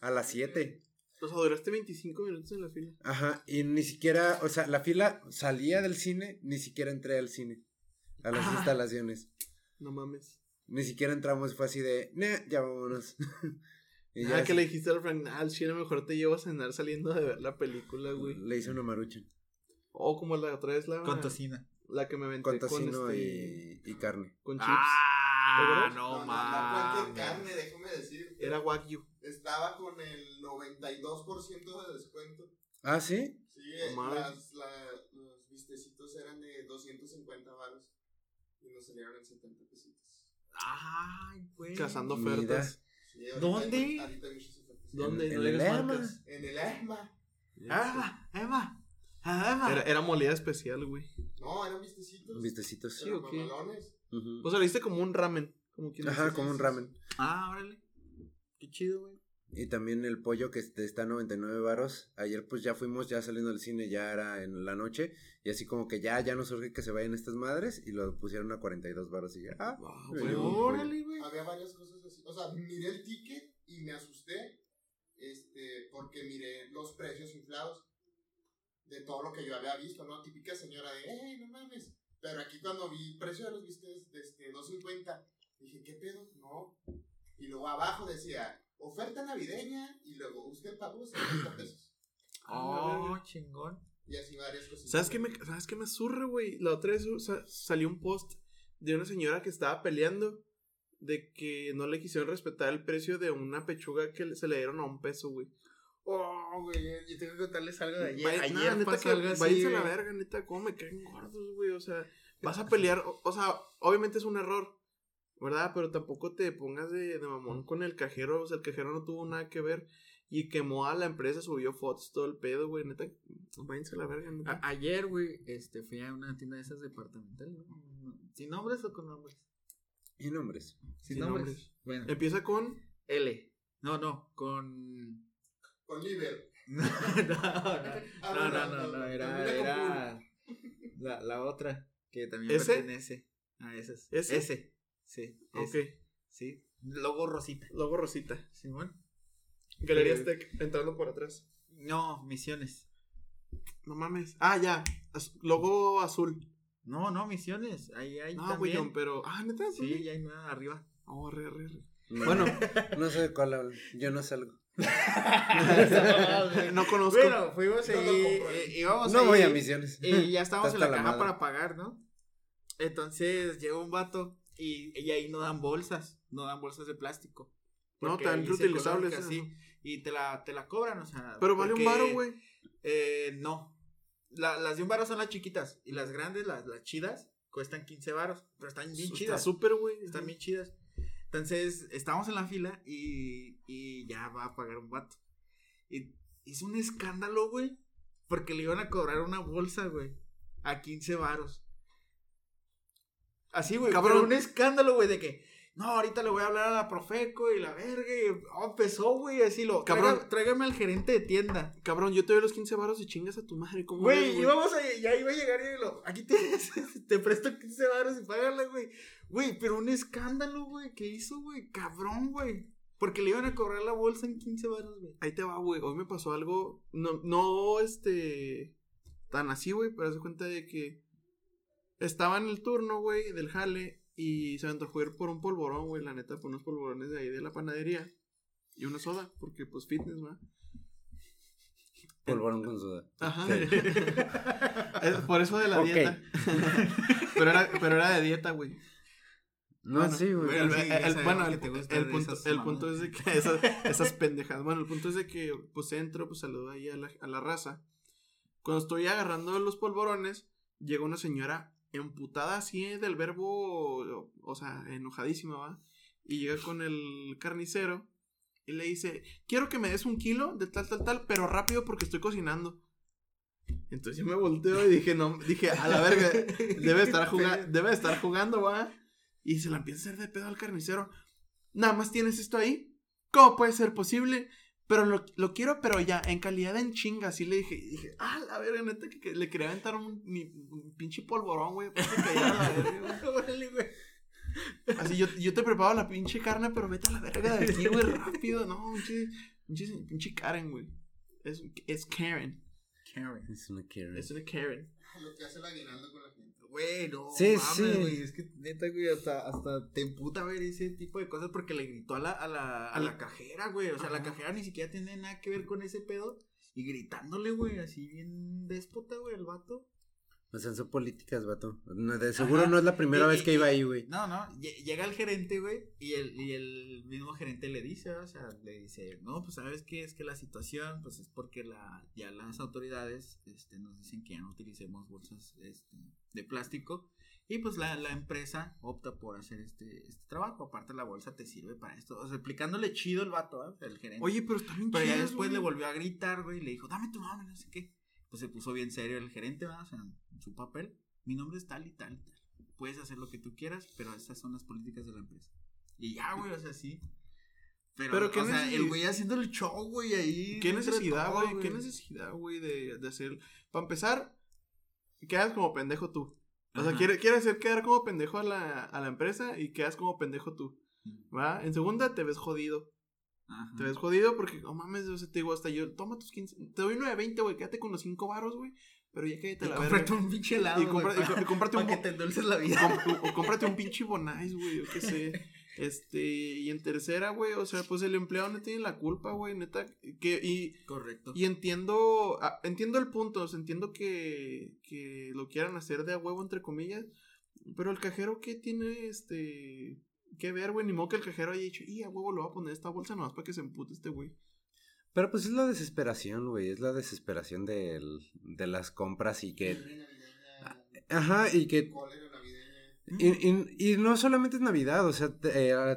A las 7. O sea, duraste 25 minutos en la fila. Ajá, y ni siquiera, o sea, la fila salía del cine, ni siquiera entré al cine, a las Ah. instalaciones. No mames. Ni siquiera entramos, fue así de, nah, ya vámonos. y Ah, ya que así- le dijiste al Frank, ah, al chile mejor te llevo a cenar saliendo de ver la película, güey. le hice una marucha. O como la otra vez la... Con tocino. La que me aventé Con con, tocino este... y, y carne. Con chips. Ah, ¿Te no, No, no, no, carne, déjame decir. Era Wagyu. Estaba con el 92% de descuento. Ah, ¿sí? Sí, mames. las, la- los vistecitos eran de 250 baros. Y nos salieron en 70 pesitos. Ay, güey. Cazando Mira. ofertas. Sí, ahorita ¿Dónde? hay- ahorita hay muchas ofertas. ¿Dónde? En- no en el EMA. marcas. En el ESMA. Emma, Emma. Ah, Emma. Era, era molida especial, güey. No, eran vistecitos. Vistecitos. Pero ¿o qué? O sea, le diste como un ramen. Como quien Ajá, como un ramen. Ah, órale. Qué chido, güey. Y también el pollo que este está a 99 varos. Ayer pues ya fuimos ya saliendo del cine, ya era en la noche. Y así como que ya, ya nos urge que se vayan estas madres. Y lo pusieron a 42 varos y ya. Ah, Wow, güey. Órale, güey. Había varias cosas así. O sea, miré el ticket y me asusté. Este, porque miré los precios inflados de todo lo que yo había visto, ¿no? Típica señora de, ¡eh, no mames! Pero aquí cuando vi el precio de los vistes de este, 2.50, dije, ¿qué pedo? No. Y luego abajo decía, oferta navideña, y luego usted pagó 70 pesos. Oh, chingón. Y así varias cosas. ¿Sabes qué me, ¿sabes qué me zurra, güey? La otra vez sa- salió un post de una señora que estaba peleando de que no le quisieron respetar el precio de una pechuga que se le dieron a un peso, güey. Oh, güey, yo tengo que contarles algo de ayer. Vaya- ayer nada, neta que algo así, váyanse a la verga, neta, cómo me caen gordos, güey. O sea, vas a pelear, o, o sea, obviamente es un error, ¿verdad? Pero tampoco te pongas de, de mamón con el cajero, o sea, el cajero no tuvo nada que ver y quemó a la empresa, subió fotos, todo el pedo, güey, neta, váyanse a la verga, neta. A- ayer, güey, este, fui a una tienda de esas departamentales, ¿no? No, ¿Sin nombres o con nombres? Y nombres. Sin, Sin nombres. nombres. Bueno, Empieza con L. No, no, con... Con Liber. No, no, no, Ah, no, no, no, no, era, era la, la otra que también ¿Ese? pertenece a esas. ¿Ese? Ese. Sí. Ok. ese, Sí. Logo rosita. Logo Rosita. Simón. Galería Eh, Aztec, entrando por atrás. No, misiones. No mames. Ah, ya. Logo azul. No, no, misiones. Ahí hay No, también. güey, pero. Ah, neta. Sí, ya hay una arriba. Oh, re, re, re. Bueno, no sé de cuál hablan. Yo no salgo. No conozco. Bueno, fuimos No ahí, eh, íbamos No ahí, voy a misiones. Y ya estábamos en la caja madre. para pagar, ¿no? Entonces llega un vato y, y ahí no dan bolsas, no dan bolsas de plástico. No, tan reutilizables, ecológica, ajá. sí, y te la, te la cobran, o sea. Pero vale un varo, güey. Eh, no. La- las de un varo son las chiquitas y las grandes, las, las chidas, cuestan 15 varos, pero están bien Está chidas. súper, güey. Están bien chidas. Entonces, estábamos en la fila y, y ya va a pagar un vato. Y hizo un escándalo, güey. Porque le iban a cobrar una bolsa, güey. A 15 varos. Así, güey. Cabrón. Cabrón. un escándalo, güey, de que. No, ahorita le voy a hablar a la Profeco y la verga. Y oh, empezó, güey, así lo. Cabrón. Tráigame al gerente de tienda. Cabrón, yo te doy los 15 varos y chingas a tu madre. ¿Cómo Güey, íbamos a, ya iba a llegar y lo, aquí tienes, te presto 15 baros y págala, güey. Güey, pero un escándalo, güey, que hizo, güey, cabrón, güey. Porque le iban a cobrar la bolsa en 15 baros, güey. Ahí te va, güey. Hoy me pasó algo. No, no, este. Tan así, güey. Pero se cuenta de que. Estaba en el turno, güey, del jale. Y se me antojó ir por un polvorón, güey. La neta, por unos polvorones de ahí de la panadería. Y una soda. Porque, pues, fitness, ¿va? Polvorón con soda. Ajá. Es por eso de la dieta. pero, era, pero era de dieta, güey. No, Bueno, sí, güey. El, el- el- bueno, el, punto es de que esas, esas pendejadas. Bueno, el punto es de que pues entro, pues saludo ahí a la, a la raza. Cuando estoy agarrando los polvorones, llega una señora emputada así del verbo, o sea, enojadísima, ¿va? Y llega con el carnicero y le dice, quiero que me des un kilo de tal, tal, tal, pero rápido porque estoy cocinando. Entonces yo me volteo y dije, no, dije, a la verga, debe estar jugando, debe estar jugando, va. Y se la empieza a hacer de pedo al carnicero. Nada más tienes esto ahí. ¿Cómo puede ser posible? Pero lo, lo quiero, pero ya, en calidad en chinga. Así le dije, dije, ah, la verga, neta, que, que le quería aventar un, mi- un pinche polvorón, güey. Órale, güey. Así yo, yo te preparo la pinche carne, pero vete a la verga de aquí, güey, rápido. No, pinche, pinche, pinche Karen, güey. Es, es Karen. Karen. Es una Karen. Es una Karen. Lo que hace el aguinaldo con la gente. Güey, no. Sí, mames, sí. güey. Es que neta, güey, hasta, hasta te emputa ver ese tipo de cosas porque le gritó a la, a la, a la cajera, güey. O sea, la cajera ni siquiera tiene nada que ver con ese pedo. Y gritándole, güey, así bien déspota, güey, el vato. O sea, son políticas, vato. No, de seguro Ajá. no es la primera Y- vez y- que iba ahí, güey. No, no, lle- llega el gerente, güey, y el, y el mismo gerente le dice, o sea, le dice, no, pues sabes qué, es que la situación, pues es porque la, ya las autoridades, este, nos dicen que ya no utilicemos bolsas, este, de plástico, y pues la, la empresa opta por hacer este, este trabajo, aparte la bolsa te sirve para esto, o sea, explicándole chido el vato, ¿eh? el gerente. Oye, pero está bien Pero ya chidas, después güey. le volvió a gritar, güey, y le dijo, dame tu nombre, no sé qué. Pues se puso bien serio el gerente, ¿verdad? O sea, en su papel. Mi nombre es tal y tal y tal. Puedes hacer lo que tú quieras, pero estas son las políticas de la empresa. Y ya, güey, o sea, sí. Pero, Pero qué o sea, el güey haciendo el show, güey, ahí. ¿Qué necesidad, todo, güey? ¿Qué necesidad, güey, de, de hacer? Para empezar, quedas como pendejo tú. O sea, quiere, quiere hacer quedar como pendejo a la, a la empresa y quedas como pendejo tú. ¿Va? En segunda, te ves jodido. Ajá. Te ves jodido porque, oh mames, o sea, te digo, hasta yo, toma tus 15, te doy 9.20, güey, quédate con los 5 varos, güey, pero ya cállate la cómprate verga. un pinche helado. Y compra- y y cómprate un que te endulces la vida. O, o cómprate un pinche bonais, güey, yo qué sé. Este, y en tercera, güey, o sea, pues el empleado no tiene la culpa, güey, neta, que, y, Correcto. y entiendo, ah, entiendo el punto, o sea, entiendo que, que lo quieran hacer de a huevo, entre comillas, pero el cajero, ¿qué tiene, este, que ver, güey? Ni modo que el cajero haya dicho, y a huevo lo voy a poner esta bolsa nomás para que se empute este güey. Pero pues es la desesperación, güey. Es la desesperación del, de las compras y que. Ajá, y que. Y, y- y no solamente es Navidad, o sea, te- eh,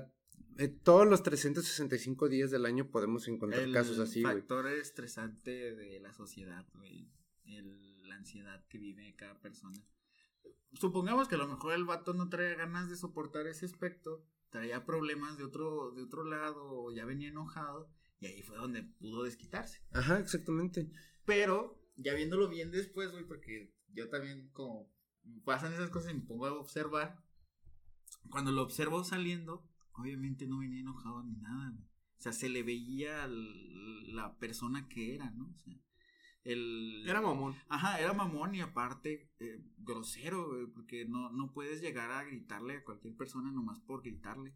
eh, todos los 365 días del año podemos encontrar el casos así, güey. factor estresante de la sociedad, güey. El- La ansiedad que vive cada persona. Supongamos que a lo mejor el vato no traía ganas de soportar ese aspecto, traía problemas de otro, de otro lado, o ya venía enojado, y ahí fue donde pudo desquitarse. Ajá, exactamente. Pero, ya viéndolo bien después, güey, porque yo también como pasan esas cosas y me pongo a observar, cuando lo observo saliendo, obviamente no venía enojado ni nada, güey. O sea, se le veía la persona que era, ¿no? O sea, el... Era mamón. Ajá, era mamón y aparte eh, grosero, güey, porque no, no puedes llegar a gritarle a cualquier persona nomás por gritarle.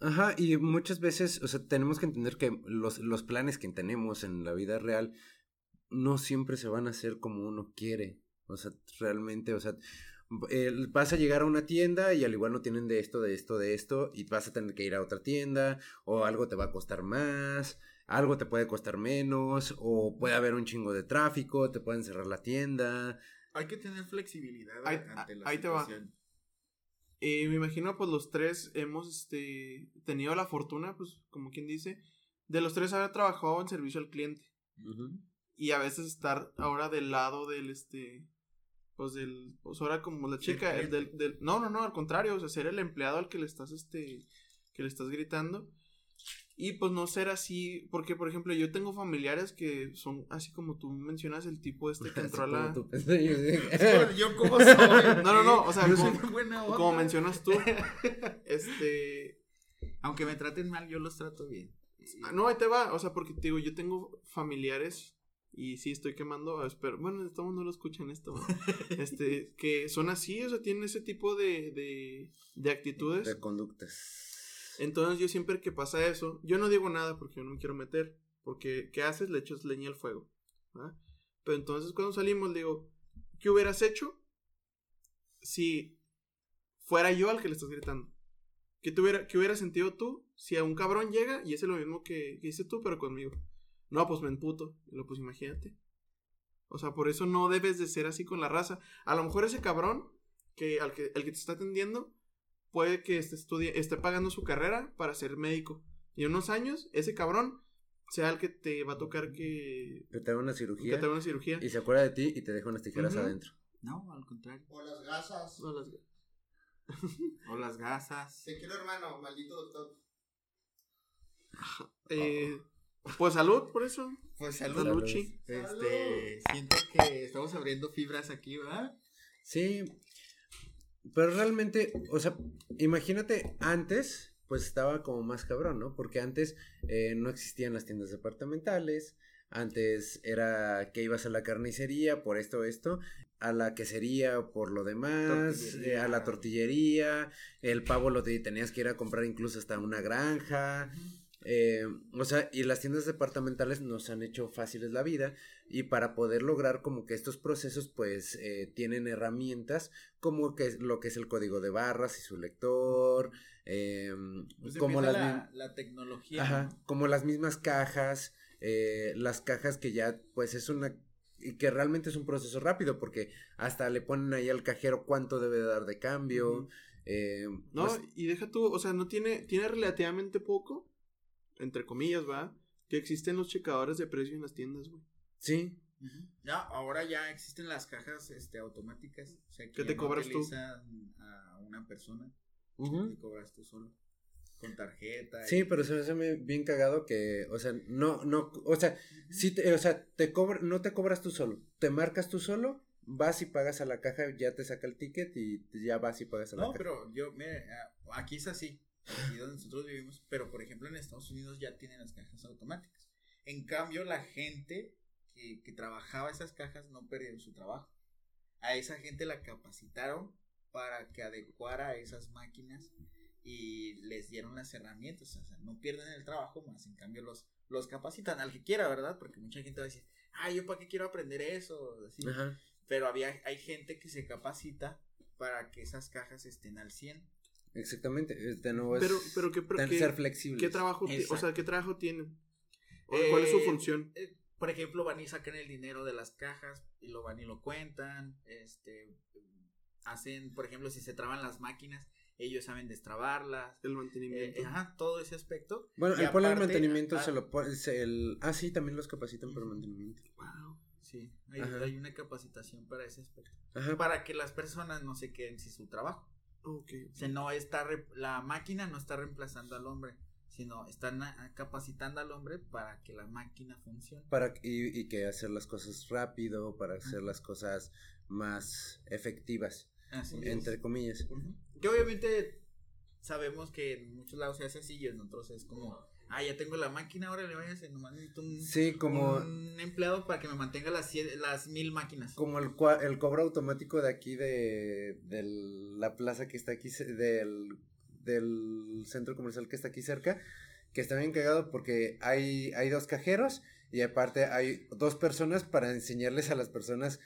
Ajá, y muchas veces, o sea, tenemos que entender que los, los planes que tenemos en la vida real no siempre se van a hacer como uno quiere. O sea, realmente, o sea, vas a llegar a una tienda y al igual no tienen de esto, de esto, de esto, y vas a tener que ir a otra tienda, o algo te va a costar más, algo te puede costar menos, o puede haber un chingo de tráfico, te pueden cerrar la tienda. Hay que tener flexibilidad Ahí- ante la ahí te va. situación. Eh, me imagino, pues los tres hemos este, tenido la fortuna, pues como quien dice, de los tres haber trabajado en servicio al cliente. Y a veces estar ahora del lado del, este, pues del, pues ahora como la chica, el del, del, no, no, no, al contrario, o sea, ser el empleado al que le estás, este, que le estás gritando. Y pues no ser así, porque por ejemplo yo tengo familiares que son así como tú mencionas, el tipo este que entró a la... Yo como soy. No, no, no, o sea, como- muy buena onda. Como mencionas tú, este, Aunque me traten mal, yo los trato bien. Ah, No, ahí te va, o sea, porque te digo, yo tengo familiares y sí estoy quemando, espero, bueno, todo no lo escuchan esto, este, que son así, o sea, tienen ese tipo de, de, de actitudes. De conductas. Entonces yo siempre que pasa eso, yo no digo nada porque yo no me quiero meter, porque ¿qué haces? Le echas leña al fuego. Pero entonces cuando salimos digo, ¿qué hubieras hecho si fuera yo al que le estás gritando? ¿Qué, te hubiera, qué hubieras sentido tú si a un cabrón llega y hace lo mismo que, que hice tú, pero conmigo? No, pues me emputo. Lo, pues imagínate. O sea, por eso no debes de ser así con la raza. A lo mejor ese cabrón que al que, el que te está atendiendo puede que esté, estudie- esté pagando su carrera para ser médico. Y en unos años, ese cabrón sea el que te va a tocar que, Que te haga una que cirugía te haga una cirugía. y se acuerda de ti y te deja unas tijeras adentro. No, al contrario. O las gasas. No, las- O las gasas. Te quiero, hermano, maldito doctor. eh, pues salud, por eso. Pues Salud, salud. Luchi. Este, siento que estamos abriendo fibras aquí, ¿verdad? Sí, pero realmente, o sea, imagínate antes, pues estaba como más cabrón, ¿no? Porque antes eh, no existían las tiendas departamentales, antes era que ibas a la carnicería por esto, esto, a la quesería por lo demás, eh, a la tortillería, el pavo lo te- tenías que ir a comprar incluso hasta una granja. eh, o sea, y las tiendas departamentales nos han hecho fáciles la vida y para poder lograr como que estos procesos pues eh, tienen herramientas como que es lo que es el código de barras y su lector, eh, Pues como las la, tecnología. Ajá, ¿no? como las mismas cajas, eh, las cajas que ya pues es una y que realmente es un proceso rápido porque hasta le ponen ahí al cajero cuánto debe dar de cambio. Eh, No, pues, y deja tú, o sea, no tiene, tiene relativamente poco, entre comillas, va, que existen los checadores de precio en las tiendas, güey. Sí. Ya, ahora ya existen las cajas este, automáticas. O sea, que ¿Qué te no cobras tú? a una persona. ujú. Te cobras tú solo. Con tarjeta. Sí, y- pero se me hace bien cagado que, o sea, no, no, o sea, sí te, o sea, te cobra, no te cobras tú solo, te marcas tú solo, vas y pagas a la caja, ya te saca el ticket y ya vas y pagas a la No, caja. pero yo, mire, aquí es así, aquí donde nosotros vivimos, pero por ejemplo en Estados Unidos ya tienen las cajas automáticas. En cambio, la gente que, que trabajaba esas cajas no perdieron su trabajo. A esa gente la capacitaron para que adecuara a esas máquinas y les dieron las herramientas, o sea, no pierden el trabajo, más en cambio los, los capacitan al que quiera, ¿verdad? Porque mucha gente va a decir, ah, yo para qué quiero aprender eso, así. Ajá. Pero había, hay gente que se capacita para que esas cajas estén al 100. Exactamente, este no es Pero, pero ¿qué, ten- qué- ser flexible. qué trabajo, o sea, qué trabajo tienen? ¿O ¿Cuál es su Eh, función? eh, por ejemplo, van y sacan el dinero de las cajas y lo van y lo cuentan. Este, hacen, por ejemplo, si se traban las máquinas, ellos saben destrabarlas. El Eh, mantenimiento. eh, ajá, todo ese aspecto. Bueno, Y el aparte, mantenimiento ah, se lo pone, se- el, ah, sí, también los capacitan para el mantenimiento. Wow. Sí, hay, una capacitación para ese aspecto. Ajá, Para que las personas no se queden sin su trabajo. Ok. O sea, no está re- la máquina no está reemplazando al hombre, sino están capacitando al hombre para que la máquina funcione. para, y, y que hacer las cosas rápido, para hacer las cosas más efectivas, Así es. entre comillas. Ujú. Que obviamente sabemos que en muchos lados se hace así y en otros es como, ah, ya tengo la máquina, ahora le vayas, nomás necesito un, Sí, como, un empleado para que me mantenga las, las mil máquinas. como el, el cobro automático de aquí de, de la plaza que está aquí, del, del centro comercial que está aquí cerca, que está bien cagado porque hay, hay dos cajeros y aparte hay dos personas para enseñarles a las personas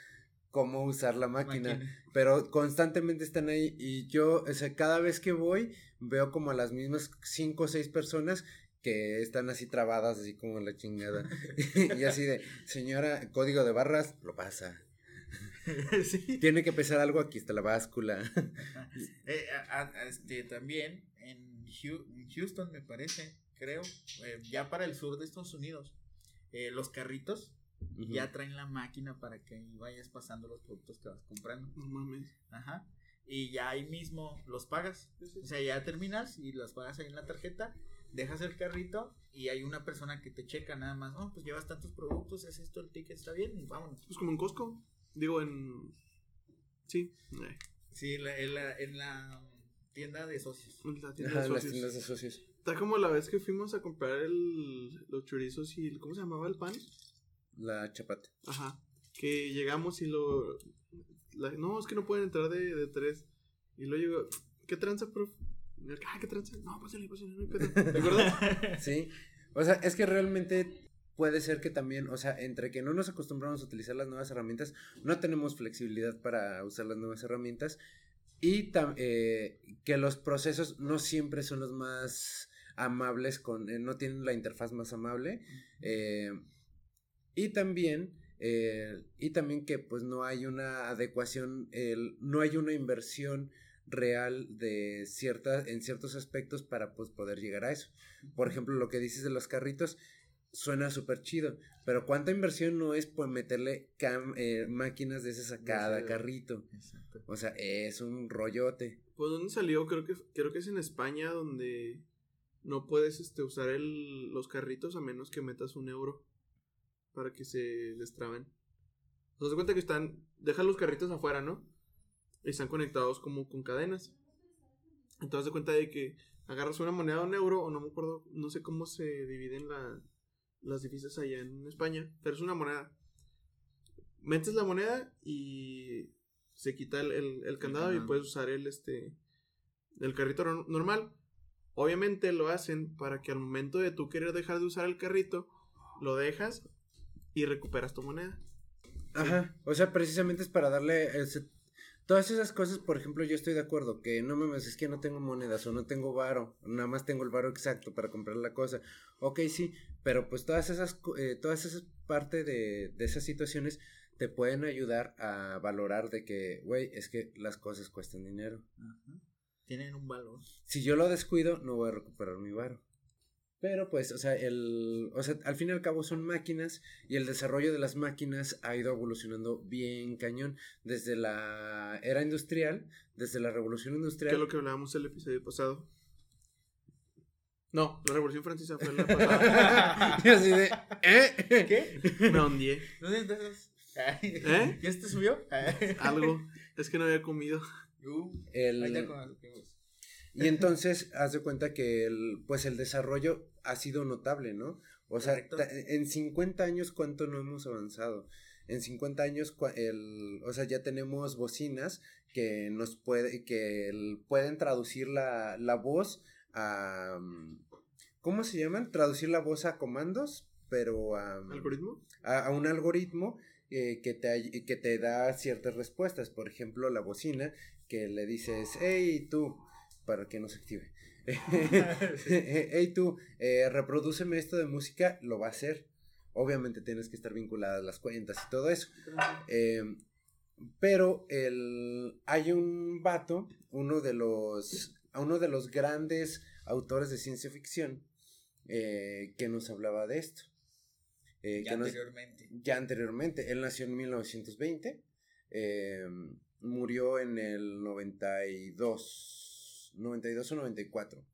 cómo usar la máquina. pero constantemente están ahí y yo, o sea, cada vez que voy veo como a las mismas cinco o seis personas que están así trabadas, así como la chingada. y así de, señora, código de barras, lo pasa. sí. Tiene que pesar algo, aquí está la báscula. Eh, a- a- este, también en Houston, me parece, creo, eh, ya para el sur de Estados Unidos, eh, los carritos ya traen la máquina para que vayas pasando los productos que vas comprando. No mames. Ajá. Y ya ahí mismo los pagas. O sea, ya terminas y los pagas ahí en la tarjeta, dejas el carrito y hay una persona que te checa nada más. Oh, pues llevas tantos productos, es esto, el ticket está bien y vámonos. Pues como en Costco. Digo, en. Sí. eh, Sí, la- en, la, en la tienda de socios. en la tienda de las socios. tiendas de socios. Está como la vez que fuimos a comprar el, los chorizos y el, ¿cómo se llamaba el pan? La chapata. Ajá. Que llegamos y lo... la- no, es que no pueden entrar de, de tres. Y luego llegó, ¿qué tranza, prof? Ah, ¿qué tranza? No, pásale, pásale, no hay pedo. ¿De acuerdo? Sí. O sea, es que realmente puede ser que también, o sea, entre que no nos acostumbramos a utilizar las nuevas herramientas, no tenemos flexibilidad para usar las nuevas herramientas y eh, que los procesos no siempre son los más amables, con, eh, no tienen la interfaz más amable. eh, y también, y también que pues no hay una adecuación, el- no hay una inversión real de ciertas, en ciertos aspectos para pues poder llegar a eso. Por ejemplo, lo que dices de los carritos suena súper chido, pero ¿cuánta inversión no es por meterle cam- eh, máquinas de esas a cada Sí. carrito? Exacto. O sea, es un rollote. Pues ¿dónde salió? Creo que, creo que es en España donde no puedes este, usar el, los carritos a menos que metas un euro para que se destraben. Te das cuenta que están, dejan los carritos afuera, ¿no? Y están conectados como con cadenas. Entonces te das cuenta de que agarras una moneda de un euro o no me acuerdo, no sé cómo se dividen la, las divisas allá en España, pero es una moneda. Metes la moneda y se quita el, el- el candado y puedes usar el este el carrito no- normal. Obviamente lo hacen para que al momento de tú querer dejar de usar el carrito, lo dejas y recuperas tu moneda. Ajá, o sea, precisamente es para darle ese- todas esas cosas, por ejemplo, yo estoy de acuerdo que no mames, es que no tengo monedas o no tengo varo, nada más tengo el varo exacto para comprar la cosa. Ok, sí, pero pues todas esas eh, todas esas parte de, de esas situaciones te pueden ayudar a valorar de que, güey, es que las cosas cuestan dinero. Ajá. Tienen un valor. Si yo lo descuido, no voy a recuperar mi varo. Pero pues, o sea, el, o sea, al fin y al cabo son máquinas y el desarrollo de las máquinas ha ido evolucionando bien cañón desde la era industrial, desde la revolución Que industrial. es lo que hablábamos el episodio pasado. No, la Revolución Francesa fue la pasada. Y así de, ¿eh? ¿Qué? Me hundí. ¿Dónde estás? ¿Eh? ¿Ya te subió? Algo. Es que no había comido. Uh, El- ahí está con los primos. Y entonces, haz de cuenta que el, pues el desarrollo ha sido notable, ¿no? O sea, en 50 años, ¿cuánto no hemos avanzado? En 50 años, el, o sea, ya tenemos bocinas que nos puede, que el- pueden traducir la, la voz a, mm, ¿cómo se llaman? Traducir la voz a comandos, pero a, ¿Algoritmo? a, a un algoritmo eh, que, te, que te da ciertas respuestas. Por ejemplo, la bocina que le dices, hey tú, para que no se active. hey tú, eh, reprodúceme esto de música, lo va a hacer. Obviamente tienes que estar vinculadas las cuentas y todo eso. Eh, pero el, hay un vato, uno de los, uno de los grandes autores de ciencia ficción, eh, que nos hablaba de esto. Eh, Ya que nos- anteriormente. ya anteriormente. Él nació en 1920, eh, murió en el 92, 92 o 94.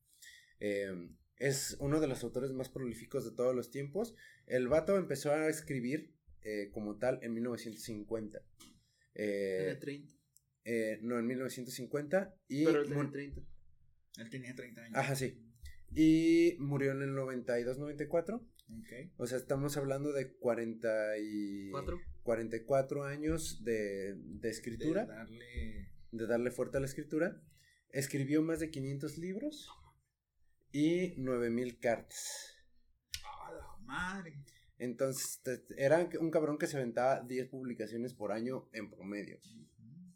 Eh, es uno de los autores más prolíficos de todos los tiempos. El vato empezó a escribir eh, como tal en 1950. Eh, Tenía 30. eh, no, en 1950 y Pero él tenía mu- 30. Él tenía 30 años. Ajá, sí. Y murió en el 92-94. Ok. O sea, estamos hablando de 40 y... ¿Cuatro? 44 años de, de escritura, De darle. de darle fuerte a la escritura. Escribió más de 500 libros y 9000 cartas. ¡A la madre! Entonces, era un cabrón que se aventaba 10 publicaciones por año en promedio.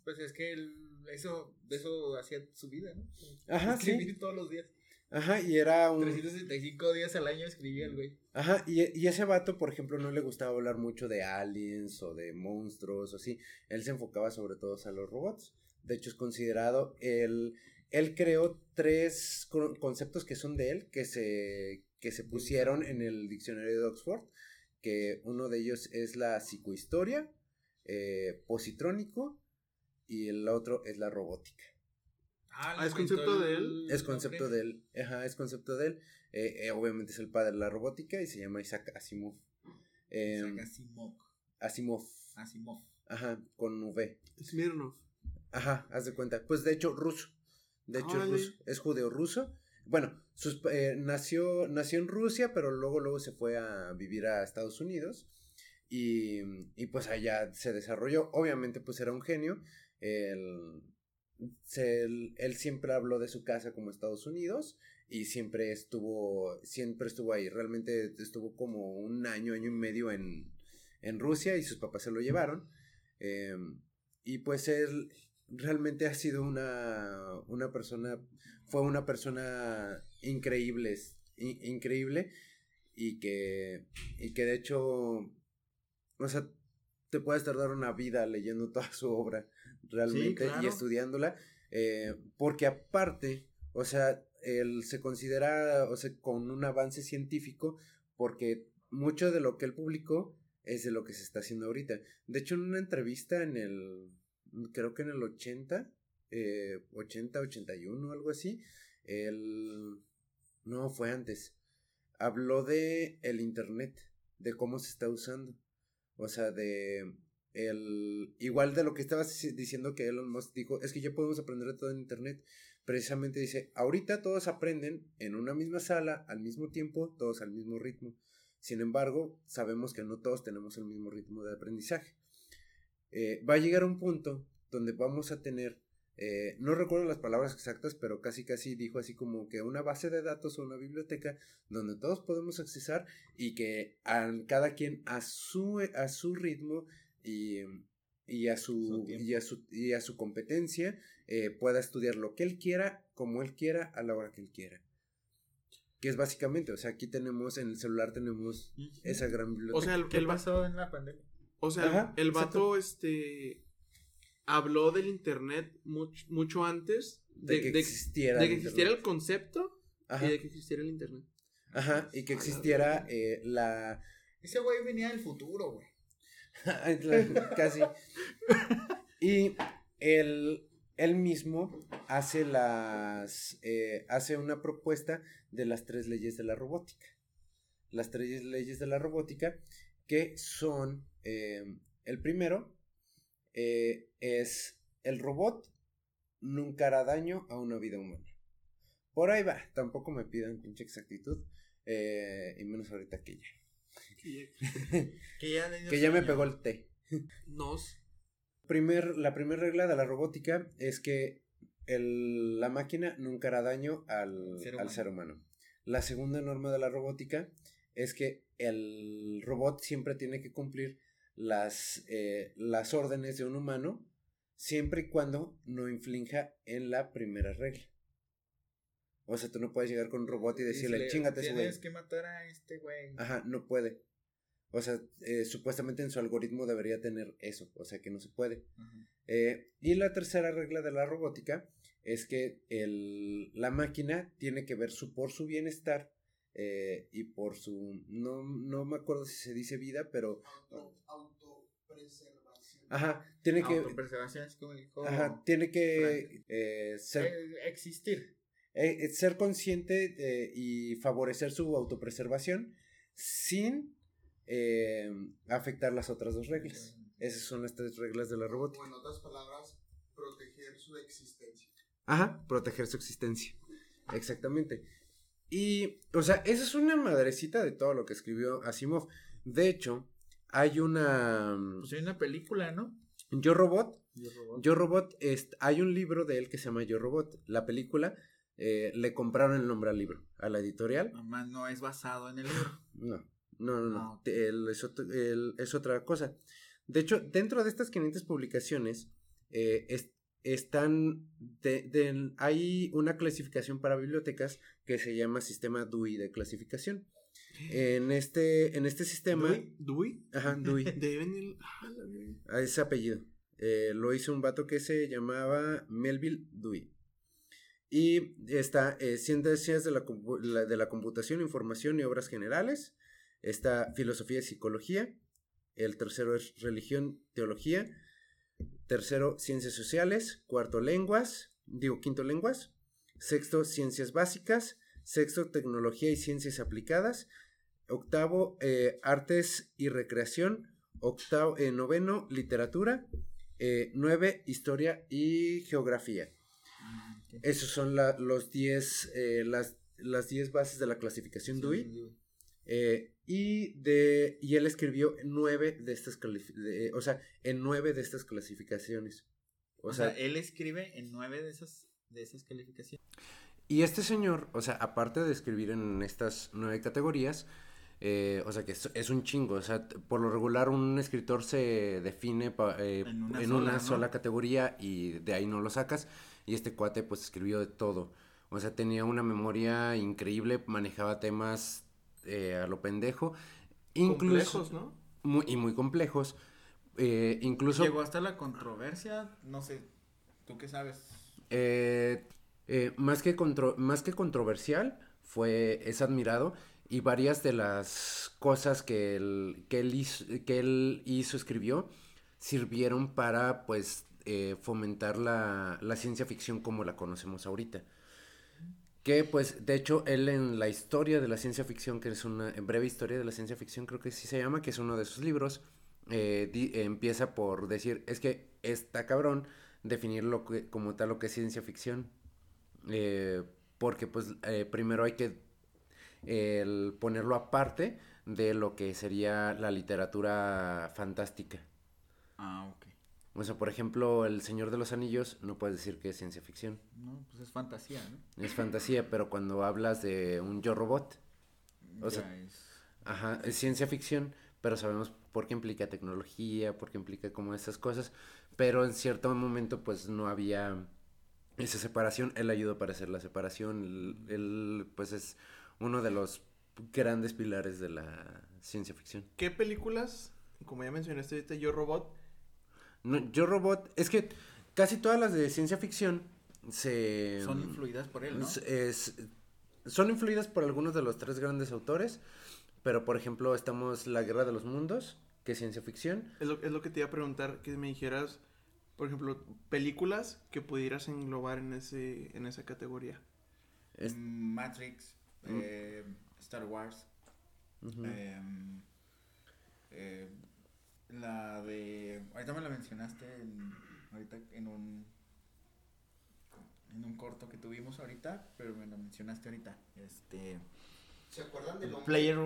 Pues es que él, eso, eso hacía su vida, ¿no? Ajá, sí. Escribir todos los días. Ajá, y era un... 365 días al año escribía el güey. Ajá, y, y ese vato, por ejemplo, no le gustaba hablar mucho de aliens o de monstruos o así. Él se enfocaba sobre todo a los robots. De hecho, es considerado el... Él creó tres co- conceptos que son de él, que se, que se pusieron en el diccionario de Oxford, que uno de ellos es la psicohistoria, eh, positrónico, y el otro es la robótica. Ah, ¿es concepto de él? Es concepto de él, ajá, es concepto de él. Eh, eh, obviamente es el padre de la robótica y se llama Isaac Asimov. Em, Asimov. Asimov, Asimov. ajá, con V. Smirnov. Ajá, haz de cuenta. Pues de hecho, ruso. De hecho, es ruso. Es judeo-ruso. Bueno, sus, eh, nació, nació en Rusia, pero luego, luego se fue a vivir a Estados Unidos. Y, y pues allá se desarrolló. Obviamente, pues era un genio. Él, se- él, él siempre habló de su casa como Estados Unidos. Y siempre estuvo, siempre estuvo ahí. Realmente estuvo como un año, año y medio en, en Rusia y sus papás se lo llevaron. Em, y pues él realmente ha sido una, una persona, fue una persona increíble, in- increíble y que, y que de hecho, o sea, te puedes tardar una vida leyendo toda su obra realmente y claro. estudiándola, eh, porque aparte, o sea, él se considera, o sea, con un avance científico, porque mucho de lo que él publicó es de lo que se está haciendo ahorita. De hecho, en una entrevista en el, creo que en el 80, eh, 80, 81, algo así, él, no, fue antes, habló de el Internet, de cómo se está usando. O sea, de el, igual de lo que estabas diciendo que Elon Musk dijo, es que ya podemos aprender de todo en Internet. Precisamente dice, ahorita todos aprenden en una misma sala, al mismo tiempo, todos al mismo ritmo. Sin embargo, sabemos que no todos tenemos el mismo ritmo de aprendizaje. Eh, va a llegar un punto donde vamos a tener, eh, no recuerdo las palabras exactas, pero casi casi dijo así como que una base de datos o una biblioteca donde todos podemos accesar y que a cada quien a su, a su ritmo y, y, a, Su y, a, su, y a su competencia eh, pueda estudiar lo que él quiera, como él quiera, a la hora que él quiera. Que es básicamente, o sea, aquí tenemos, en el celular tenemos esa gran biblioteca. O sea, el, ¿Qué el pasó en la pandemia? O sea, Ajá, el exacto. vato, este, habló del internet much- mucho antes de, que de- existiera. de que el existiera el concepto Ajá, y de que existiera el internet. ajá, y que existiera eh, la, Ese güey venía del futuro, güey. Casi. Y él, él mismo hace las. eh, hace una propuesta de las tres leyes de la robótica. Las tres leyes de la robótica que son. eh, el primero eh, es el robot nunca hará daño a una vida humana. Por ahí va, tampoco me pidan pinche exactitud. eh, y menos ahorita que ya. Que ya, Que ya me pegó el té. Nos. Primer, la primera regla de la robótica es que el- la máquina nunca hará daño al, Ser al ser humano. La segunda norma de la robótica es que el robot siempre tiene que cumplir las, eh, las órdenes de un humano siempre y cuando no inflinja en la primera regla. O sea, tú no puedes llegar con un robot y decirle, chingate ese güey. Tienes que matar a este güey. Ajá, no puede. O sea, eh, supuestamente en su algoritmo debería tener eso, o sea que no se puede. Eh, y la tercera regla de la robótica es que el, la máquina tiene que ver su, por su bienestar eh, y por su... No, no me acuerdo si se dice vida, pero... Auto, autopreservación. Ajá, tiene que... Autopreservación es como dijo. Ajá, tiene que eh, ser, eh, existir. eh, ser consciente y favorecer su autopreservación sin eh, afectar las otras dos reglas. Esas son las tres reglas de la robótica. O en otras palabras, proteger su existencia. Ajá, proteger su existencia. Exactamente. Y, o sea, esa es una madrecita de todo lo que escribió Asimov. De hecho, hay una... Pues hay una película, ¿no? Yo Robot. Yo Robot. Yo Robot, es- hay un libro de él que se llama Yo Robot. La película eh, le compraron el nombre al libro, a la editorial. Nomás no es basado en el libro. No, no, no, no. Ah, el- es, ot- el- es otra cosa. De hecho, dentro de estas 500 publicaciones, eh, es- están, de- de- hay una clasificación para bibliotecas que se llama sistema DUI de clasificación. En este, en este sistema, ¿Dewey? ¿Dewey? ajá, DUI, De venir. Ah, la verga. a ese apellido. Eh, lo hizo un vato que se llamaba Melville Dewey. Y está eh, Ciencias de la, la- de la Computación, Información y Obras Generales. Está Filosofía y Psicología. El tercero es Religión, Teología. Tercero, Ciencias Sociales. Cuarto, Lenguas. Digo, quinto, Lenguas. Sexto, Ciencias Básicas. Sexto, Tecnología y Ciencias Aplicadas. Octavo, eh, Artes y Recreación. Octavo, eh, noveno, Literatura. Eh, nueve, Historia y Geografía. Mm. Esos son la- los 10, eh, las, las 10 bases de la clasificación DUI. Eh, y, de, y él escribió nueve de estas, de- o sea, en nueve de estas clasificaciones. O, sea, él escribe en nueve de esas, de esas calificaciones. Y este señor, o sea, aparte de escribir en estas nueve categorías, eh, o sea, que es, es un chingo, o sea, por lo regular un escritor se define pa- eh, En una en sola, una ¿no? sola categoría y de ahí no lo sacas, y este cuate pues escribió de todo, o sea, tenía una memoria increíble, manejaba temas eh, a lo pendejo, incluso... Complejos, ¿no? muy- y muy complejos, eh, incluso... Llegó hasta la controversia, no sé, ¿tú qué sabes? Eh, eh, más, que contro- más que controversial, fue, es admirado y varias de las cosas que él, que él, hizo, que él hizo, escribió, sirvieron para, pues, eh, fomentar la, la ciencia ficción como la conocemos ahorita. Que, pues, de hecho, él en la historia de la ciencia ficción, que es una breve historia de la ciencia ficción, creo que sí se llama, que es uno de sus libros, eh, empieza por decir, es que está cabrón definir lo que, como tal lo que es ciencia ficción. Eh, porque pues eh, primero hay que el ponerlo aparte de lo que sería la literatura fantástica. Ah. O sea, por ejemplo, El Señor de los Anillos no puedes decir que es ciencia ficción. No, pues es fantasía, ¿no? Es fantasía, pero cuando hablas de un yo robot, O Ya sea, es- ajá, es ciencia ficción, pero sabemos por qué implica tecnología, por qué implica como esas cosas, pero en cierto momento pues no había esa separación, él ayudó para hacer la separación, él, él, pues es uno de los grandes pilares de la ciencia ficción. ¿Qué películas, como ya mencionaste ahorita, Yo Robot, No, yo robot, es que casi todas las de ciencia ficción se... son influidas por él, ¿no? Es- son influidas por algunos de los tres grandes autores, pero por ejemplo estamos La Guerra de los Mundos, que es ciencia ficción. es lo, es lo que te iba a preguntar, que me dijeras, por ejemplo, películas que pudieras englobar en, ese, en esa categoría. Es- Matrix, Mm. eh, Star Wars, eh, la de, ahorita me la mencionaste en, ahorita en un, en un corto que tuvimos ahorita, pero me la mencionaste ahorita, este, ¿Se acuerdan del hombre? Player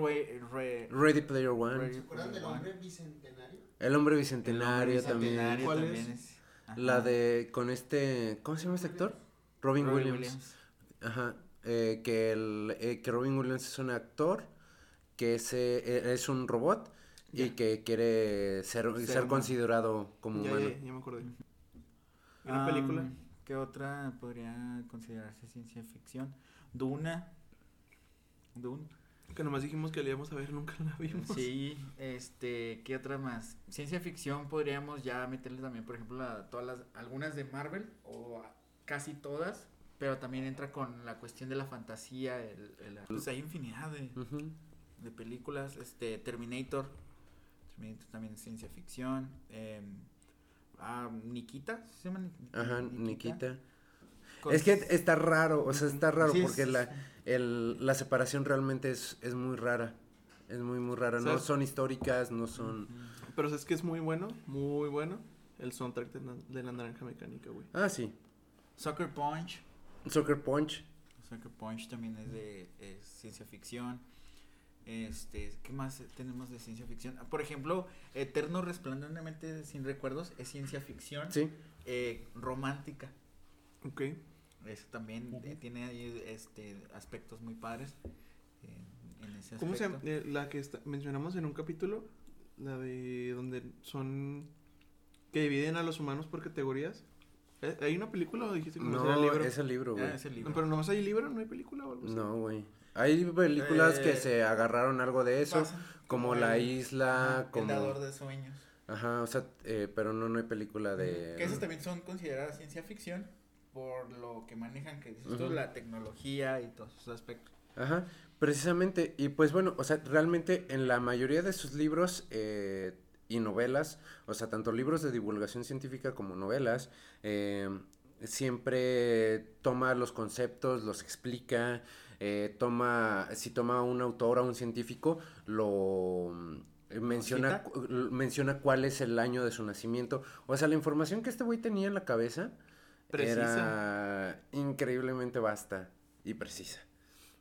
Re- Ready Player One, Ready ¿Se acuerdan del hombre bicentenario? El Hombre Bicentenario El hombre también. bicentenario ¿Cuál también es? La de, con este, ¿cómo se llama este actor? Robin, Robin Williams. Ajá, eh, que, el, eh, que Robin Williams es un actor, que es, eh, es un robot y que quiere ser, ser, considerado como Ya, humano. ya, ya me acordé. ¿Una película? ¿Qué otra podría considerarse ciencia ficción? Duna. Dune. Que nomás dijimos que la íbamos a ver, nunca la vimos. Sí, este, ¿qué otra más? Ciencia ficción podríamos ya meterle también, por ejemplo, a todas las, algunas de Marvel o a casi todas, pero también entra con la cuestión de la fantasía, el, el- pues hay infinidad de, de películas, este, Terminator, Terminator también es ciencia ficción, em, ah, Nikita, ¿se llama Ni- Ajá, Nikita. Es que está raro, o sea, está raro Sí, porque sí, la, sí. el, la separación realmente es, es muy rara. Es muy, muy rara. No son históricas, no son... Pero es que es muy bueno, muy bueno. El soundtrack de, la- de la naranja mecánica, güey. Ah, sí. Soccer Punch, Soccer Punch. Sucker Punch también es de es ciencia ficción. Este, ¿qué más tenemos de ciencia ficción? Ah, Por ejemplo, Eterno Resplandoramente sin recuerdos es ciencia ficción Sí. eh, romántica. Ok. Eso también eh, tiene ahí este aspectos muy padres en ese ¿Cómo se llama? Eh, la que está- mencionamos en un capítulo, la de donde son que dividen a los humanos por categorías. ¿Eh? ¿Hay una película o dijiste que era No, libro? es el libro, güey. Ah, ese libro. No, pero nomás hay libro, no hay película o algo así? No, güey. Hay películas que Eh, se agarraron algo de eso, Pasa como el- La Isla, como... El dador de sueños. Ajá, o sea, eh, pero no, no hay película de... Que esas también son consideradas ciencia ficción por lo que manejan, que dices tú, Ujú. la tecnología y todos esos aspectos. Ajá, precisamente. Y pues bueno, o sea, realmente en la mayoría de sus libros eh, y novelas, o sea, tanto libros de divulgación científica como novelas, eh, siempre toma los conceptos, los explica, eh, toma, si toma un autor o un científico, lo mm, menciona, cu- menciona cuál es el año de su nacimiento. O sea, la información que este güey tenía en la cabeza era increíblemente vasta y precisa.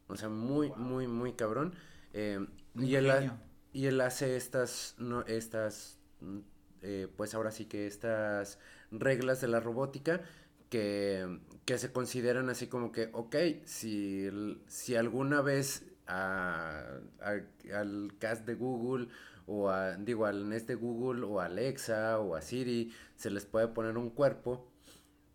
O sea, muy, muy, muy cabrón. Eh, Un y, él, ha- y él hace estas, no, estas, mm, eh, pues ahora sí que estas reglas de la robótica que, que se consideran así como que, ok, si, si alguna vez a- a- al cast de Google o a, digo, al Nest de Google o a Alexa o a Siri se les puede poner un cuerpo,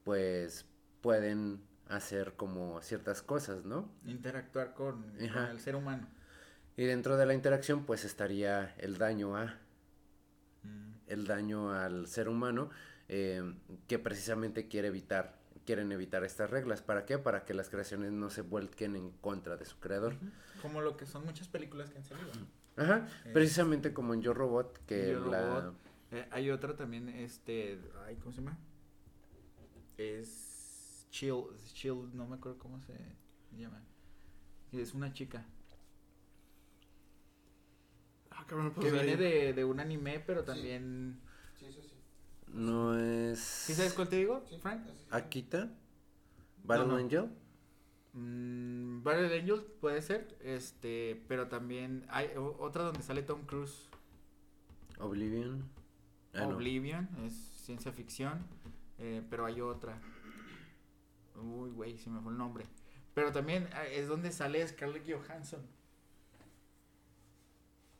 pues pueden hacer como ciertas cosas, ¿no? Interactuar con, el ser humano. Y dentro de la interacción pues estaría el daño a, el daño al ser humano eh, que precisamente quiere evitar, quieren evitar estas reglas. ¿Para qué? Para que las creaciones no se vuelquen en contra de su creador. Como lo que son muchas películas que han salido. Ajá, Eh, precisamente como en Yo Robot, que Yo la... Robot. Eh, hay otra también, este, ay, ¿cómo se llama? Es Chill, Chill, no me acuerdo cómo se llama. Es una chica. Ah, cabrón, Que pues viene ahí- de, de un anime, pero también... Sí, es... ¿Sí sabes cuál te digo, Sí, Frank? Akita, Battle no. Angel. Mm, Battle Angel puede ser, este, pero también hay otra donde sale Tom Cruise. Oblivion. Ah, no. Oblivion, es ciencia ficción, eh, pero hay otra. Uy, güey, se me fue el nombre. Pero también eh, es donde sale Scarlett Johansson.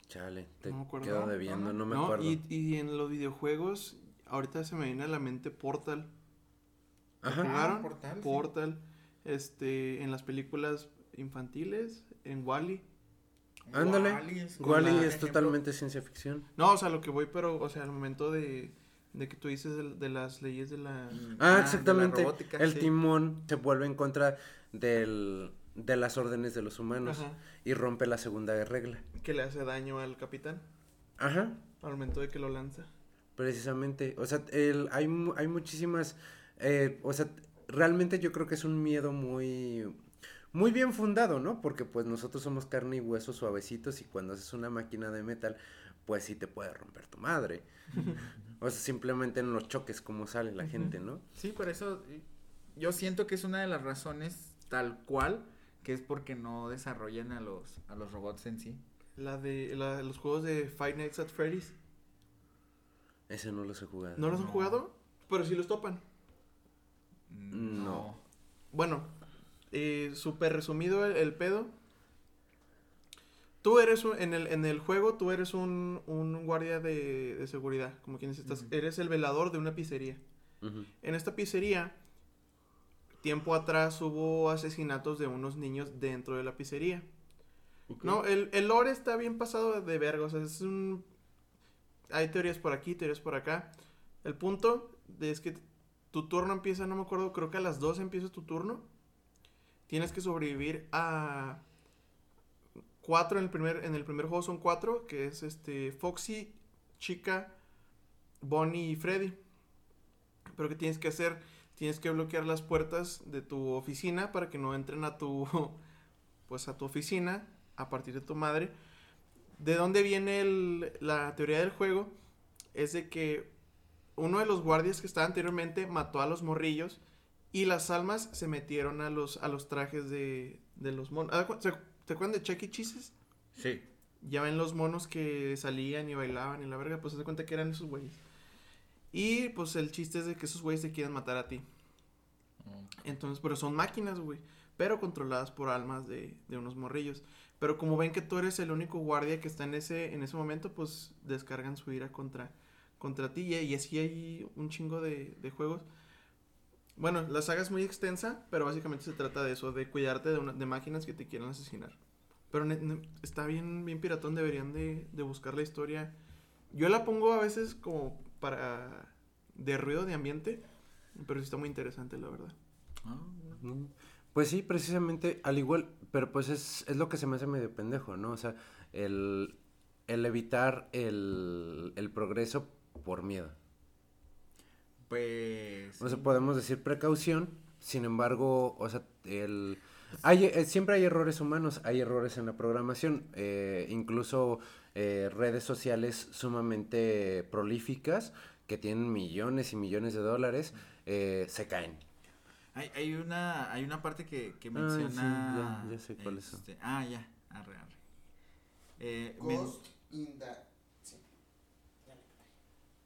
Chale, te No me acuerdo. quedo debiendo, no me No, acuerdo. Y, y en los videojuegos, ahorita se me viene a la mente Portal. ¿Lo Ajá. ¿Jugaron? Ah, Portal, sí. Portal. Este, en las películas infantiles, en Wally. Ándale. Es Wally es ejemplo. totalmente ciencia ficción. No, o sea, lo que voy, pero, o sea, al momento de, de que tú dices de, de las leyes de la... Ah, de la exactamente. robótica, el sí. timón se vuelve en contra del, de las órdenes de los humanos Ajá, y rompe la segunda regla. que le hace daño al capitán Ajá, al momento de que lo lanza. Precisamente. O sea, el, hay, mu- hay muchísimas... eh, o sea, realmente yo creo que es un miedo muy... Muy bien fundado, ¿no? Porque pues nosotros somos carne y hueso suavecitos y cuando haces una máquina de metal, pues sí te puede romper tu madre. o sea, simplemente en los choques como sale la gente, ¿no? Sí, por eso eh, yo siento que es una de las razones tal cual que es porque no desarrollan a los a los robots en sí. La de la- los juegos de Five Nights at Freddy's. Ese no los he jugado. ¿No los han jugado? Pero sí los topan. No. Bueno, eh, súper resumido el, el pedo. Tú eres un- en el, en el juego, tú eres un, un guardia de, de seguridad, como quien dice, estás, eres el velador de una pizzería. En esta pizzería, tiempo atrás hubo asesinatos de unos niños dentro de la pizzería. No, el, el lore está bien pasado de verga, o sea, es un... Hay teorías por aquí, teorías por acá. El punto es que tu turno empieza, no me acuerdo, creo que a las 2 empieza tu turno. Tienes que sobrevivir a... Cuatro en el primer, en el primer juego son cuatro, que es este Foxy, Chica, Bonnie y Freddy. Pero ¿qué tienes que hacer? Tienes que bloquear las puertas de tu oficina para que no entren a tu pues a tu oficina a partir de tu madre. ¿De dónde viene el- la teoría del juego? Es de que uno de los guardias que estaba anteriormente mató a los morrillos Y las almas se metieron a los, a los trajes de, de los monos. ¿Se, ¿Te acuerdan de Chucky E. Cheeses? Sí. Ya ven los monos que salían y bailaban y la verga, pues se da cuenta que eran esos güeyes. Y pues el chiste es de que esos güeyes te quieren matar a ti. Entonces, pero son máquinas, güey. Pero controladas por almas de, de unos morrillos. Pero como ven que tú eres el único guardia que está en ese, en ese momento, pues descargan su ira contra, contra ti. Y, así hay un chingo de, de juegos. Bueno, la saga es muy extensa, pero básicamente se trata de eso, de cuidarte de, una- de máquinas que te quieran asesinar. Pero ne- ne- está bien, bien piratón, deberían de, de buscar la historia. Yo la pongo a veces como para... de ruido de ambiente, pero sí está muy interesante, la verdad. Ah, Pues sí, precisamente, al igual, pero pues es, es lo que se me hace medio pendejo, ¿no? O sea, el, el evitar el, el progreso por miedo. Pues. O sea, podemos decir precaución, sin embargo, o sea, el... Hay, eh, siempre hay errores humanos, hay errores en la programación, eh, incluso eh, redes sociales sumamente prolíficas que tienen millones y millones de dólares eh, se caen. Hay, hay una hay una parte que, que Ay, menciona. sí, ya- ya sé son. este, Ah, ya. Arre, arre. Eh, men- Ghost in the... Sí.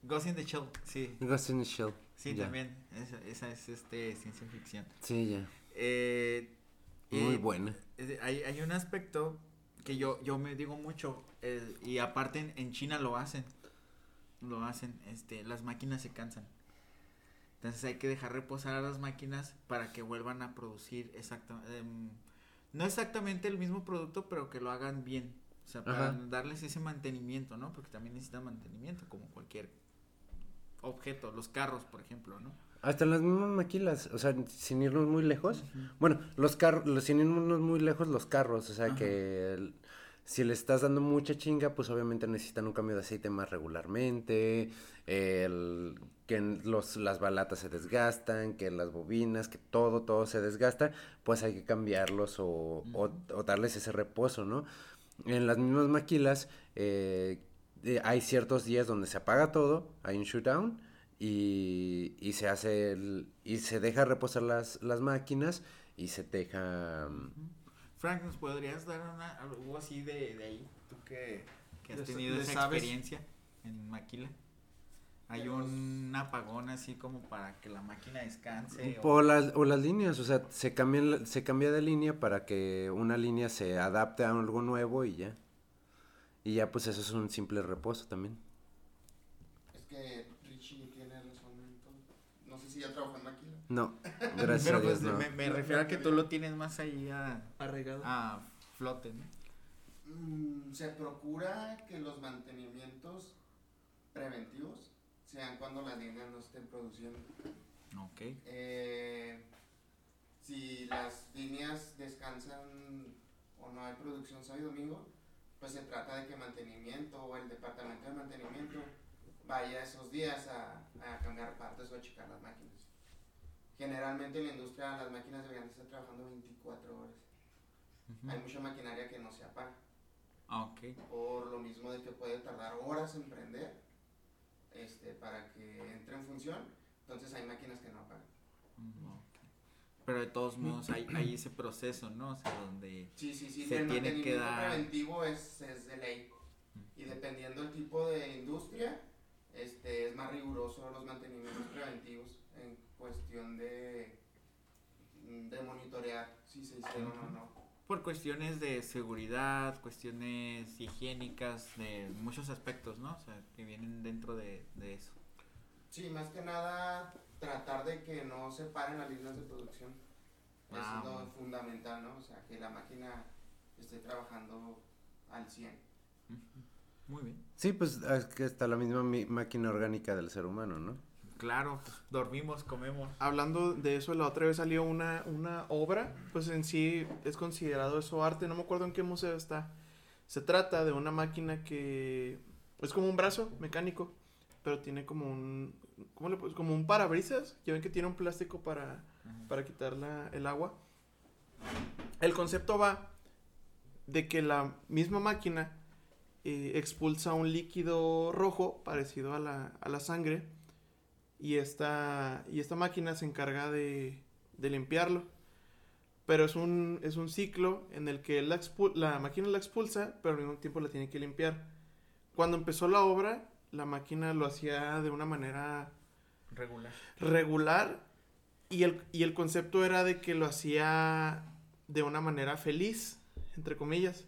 Ghost in the Shell, sí. Ghost in the Shell. Sí, ya. también. Esa, esa es este ciencia ficción. Sí, ya. Eh, Muy eh, buena. hay, hay un aspecto que yo, yo me digo mucho. eh, y aparte en, en China lo hacen. Lo hacen. Este, las máquinas se cansan. Entonces hay que dejar reposar a las máquinas para que vuelvan a producir exacta, em, no exactamente el mismo producto, pero que lo hagan bien. O sea, para Ajá. darles ese mantenimiento, ¿no? Porque también necesitan mantenimiento, como cualquier objeto. Los carros, por ejemplo, ¿no? Hasta las mismas maquilas, o sea, sin irnos muy lejos. Bueno, los carros, los, sin irnos muy lejos, los carros, o sea, que el- si le estás dando mucha chinga, pues obviamente necesitan un cambio de aceite más regularmente, el- que los, las balatas se desgastan, que las bobinas, que todo, todo se desgasta, pues hay que cambiarlos o, o- o darles ese reposo, ¿no? En las mismas maquilas eh, eh, hay ciertos días donde se apaga todo, hay un shutdown y, y se hace el- y se deja reposar las, las máquinas y se deja mm, Frank, ¿nos podrías dar una, algo así de, de ahí? Tú que, que has ¿Le sa- tenido esa sabes? experiencia en Maquila. Hay un apagón así como para que la máquina descanse. o las, o las líneas, o sea, se cambian la- se cambia de línea para que una línea se adapte a algo nuevo y ya. Y ya pues eso es un simple reposo también. Es que Richie tiene razón. No sé si ya trabajó en máquina. No, gracias Pero a Dios, pues no. me, me refiero a que tú lo tienes más ahí a, Arregado. a flote, ¿no? Mm, se procura que los mantenimientos preventivos sean cuando las líneas no estén produciendo. Ok. Eh, si las líneas descansan o no hay producción sábado y domingo, pues se trata de que mantenimiento o el departamento de mantenimiento vaya esos días a, a cambiar partes o a checar las máquinas. Generalmente en la industria las máquinas deberían estar trabajando 24 horas. Ujú. Hay mucha maquinaria que no se apaga. Ah, ok. por lo mismo de que puede tardar horas en prender este, para que entre en función. Entonces hay máquinas que no apagan. Ok. Pero de todos modos hay, hay ese proceso, ¿no? O sea, donde... Sí, sí, sí. Se el tiene que mantenimiento dar- preventivo es, es de ley. Y dependiendo del tipo de industria, este, es más riguroso los mantenimientos preventivos en cuestión de, de monitorear si se hicieron o no. Por cuestiones de seguridad, cuestiones higiénicas, de muchos aspectos, ¿no? O sea, que vienen dentro de, de eso. Sí, más que nada tratar de que no se paren las líneas de producción. Eso Ah, es lo bueno. fundamental, ¿no? O sea, que la máquina esté trabajando al 100. Muy bien. Sí, pues es que está la misma mi- máquina orgánica del ser humano, ¿no? Claro, pues, dormimos, comemos. Hablando de eso, la otra vez salió una, una obra, pues en sí es considerado eso arte, no me acuerdo en qué museo está. Se trata de una máquina que es como un brazo mecánico, pero tiene como un, ¿cómo le Como un parabrisas, ya ven que tiene un plástico para, para quitar la- el agua. El concepto va de que la misma máquina eh, expulsa un líquido rojo parecido a la, a la sangre y esta, y esta máquina se encarga de, de limpiarlo. Pero es un, es un ciclo en el que la, máquina la expulsa, pero al mismo tiempo la tiene que limpiar. Cuando empezó la obra, la máquina lo hacía de una manera Regular. regular y el, y el concepto era de que lo hacía de una manera feliz, entre comillas.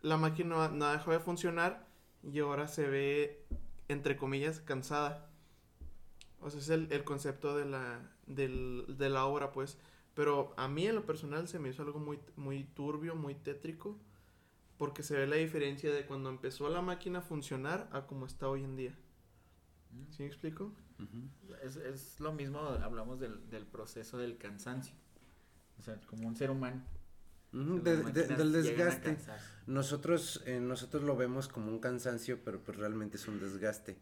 La máquina no, no dejó de funcionar y ahora se ve, entre comillas, cansada. O sea, es el, el concepto de la, del- de la obra, pues. Pero a mí en lo personal se me hizo algo muy, muy turbio, muy tétrico, porque se ve la diferencia de cuando empezó la máquina a funcionar a como está hoy en día. ¿Sí me explico? Es, es lo mismo, hablamos del, del proceso del cansancio. O sea, como un ser humano. Ujú, Las de- de- del desgaste. Nosotros, eh, nosotros lo vemos como un cansancio, pero pues realmente es un desgaste.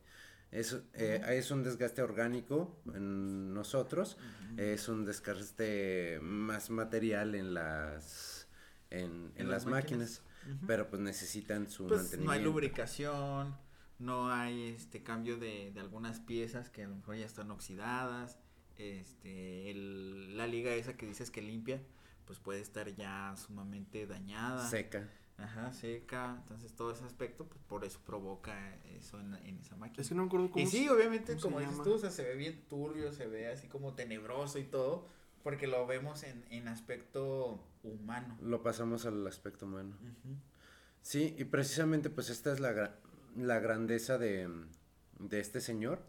Es, eh, es un desgaste orgánico en nosotros, es un desgaste más material en las, en, en En las las máquinas, pero pues necesitan su Pues no mantenimiento. hay lubricación, no hay este cambio de, de algunas piezas que a lo mejor ya están oxidadas, este, el- la liga esa que dices que limpia, pues puede estar ya sumamente dañada, Seca. Ajá, seca, entonces todo ese aspecto, pues por eso provoca eso en, en esa máquina. Es que no me acuerdo cómo Y sí, se- obviamente, cómo como dices llama. tú, o sea, se ve bien turbio, se ve así como tenebroso y todo, porque lo vemos en, en aspecto humano. Lo pasamos al aspecto humano. Sí, y precisamente pues esta es la, gra- la grandeza de, de este señor.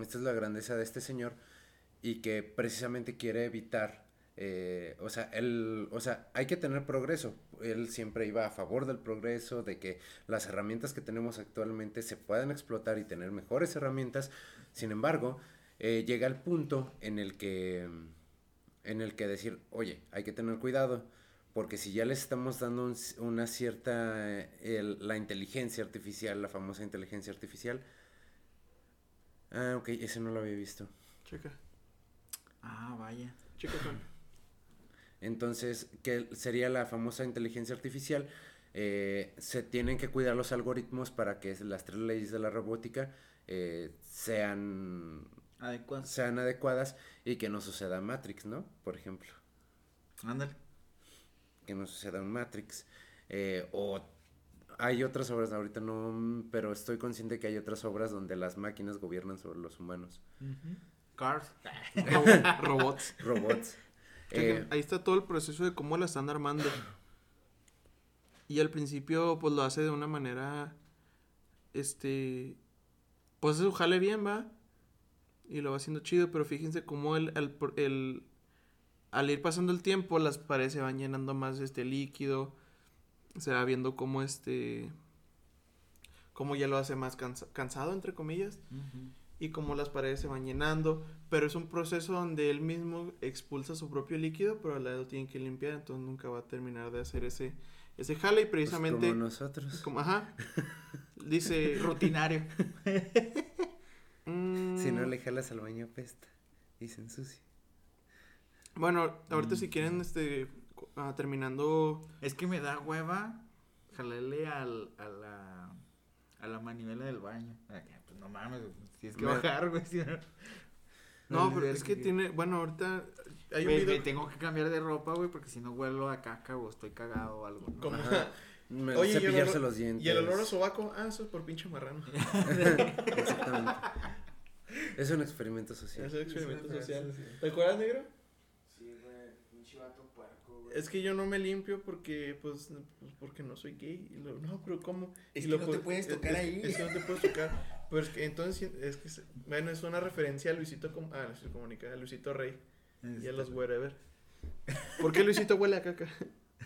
Esta es la grandeza de este señor y que precisamente quiere evitar, eh, o sea, él, o sea, hay que tener progreso. Él siempre iba a favor del progreso, de que las herramientas que tenemos actualmente se puedan explotar y tener mejores herramientas. Sin embargo, eh, llega el punto en el que, en el que decir, oye, hay que tener cuidado. Porque si ya les estamos dando un una cierta, el- la inteligencia artificial, la famosa inteligencia artificial. Ah, ok, ese no lo había visto. Checa, Ah, vaya. checa, Juan. Entonces, ¿qué sería la famosa inteligencia artificial? Eh, se tienen que cuidar los algoritmos para que las tres leyes de la robótica eh, sean, Adecuado. sean adecuadas y que no suceda Matrix, ¿no? Por ejemplo. Ándale. que no suceda un Matrix. Eh, o hay otras obras, ahorita no, pero estoy consciente que hay otras obras donde las máquinas gobiernan sobre los humanos. Cars. Robo- robots. Robots. Chequen, Eh, ahí está todo el proceso de cómo la están armando. Y al principio, pues lo hace de una manera. Este. Pues eso jale bien, va. Y lo va haciendo chido, pero fíjense cómo el, el, el- al ir pasando el tiempo, las paredes se van llenando más de este líquido. Se va viendo cómo este. Cómo ya lo hace más cansa- cansado, entre comillas y como las paredes se van llenando, pero es un proceso donde él mismo expulsa su propio líquido, pero al lado lo tiene que limpiar, entonces nunca va a terminar de hacer ese ese jale y pues, precisamente como nosotros. como ajá dice Rutinario. mm, Si no le jalas al baño apesta y se ensucia. bueno, ahorita si quieren este ah, terminando Es que me da hueva jalarle al, a la a la manivela del baño. Ah, Pues no mames, tienes que Me- bajar, güey. si no- no, pero es que tiene, bueno, ahorita hay un Me, video me tengo que cambiar de ropa, güey, porque si no huelo a caca o estoy cagado o algo. ¿no? como. Me- Oye, y el cepillarse olor- los dientes. y el olor a sobaco, ah, eso es por pinche marrano. Exactamente. Es un experimento social. Es el experimento Es social. experimento ¿Te acuerdas, negro? Sí, güey, pinche vato puerco, güey. Es que yo no me limpio porque, pues, pues, porque no soy gay. Y lo- no, pero ¿cómo? Es Y que lo no te pu- puedes es- tocar es- ahí. Es que no te puedes tocar. Pero es que entonces, es que, bueno, es una referencia a Luisito, Com- ah, Luisito Comunica, a Luisito Rey y a los wherever. ¿Por qué Luisito huele a caca?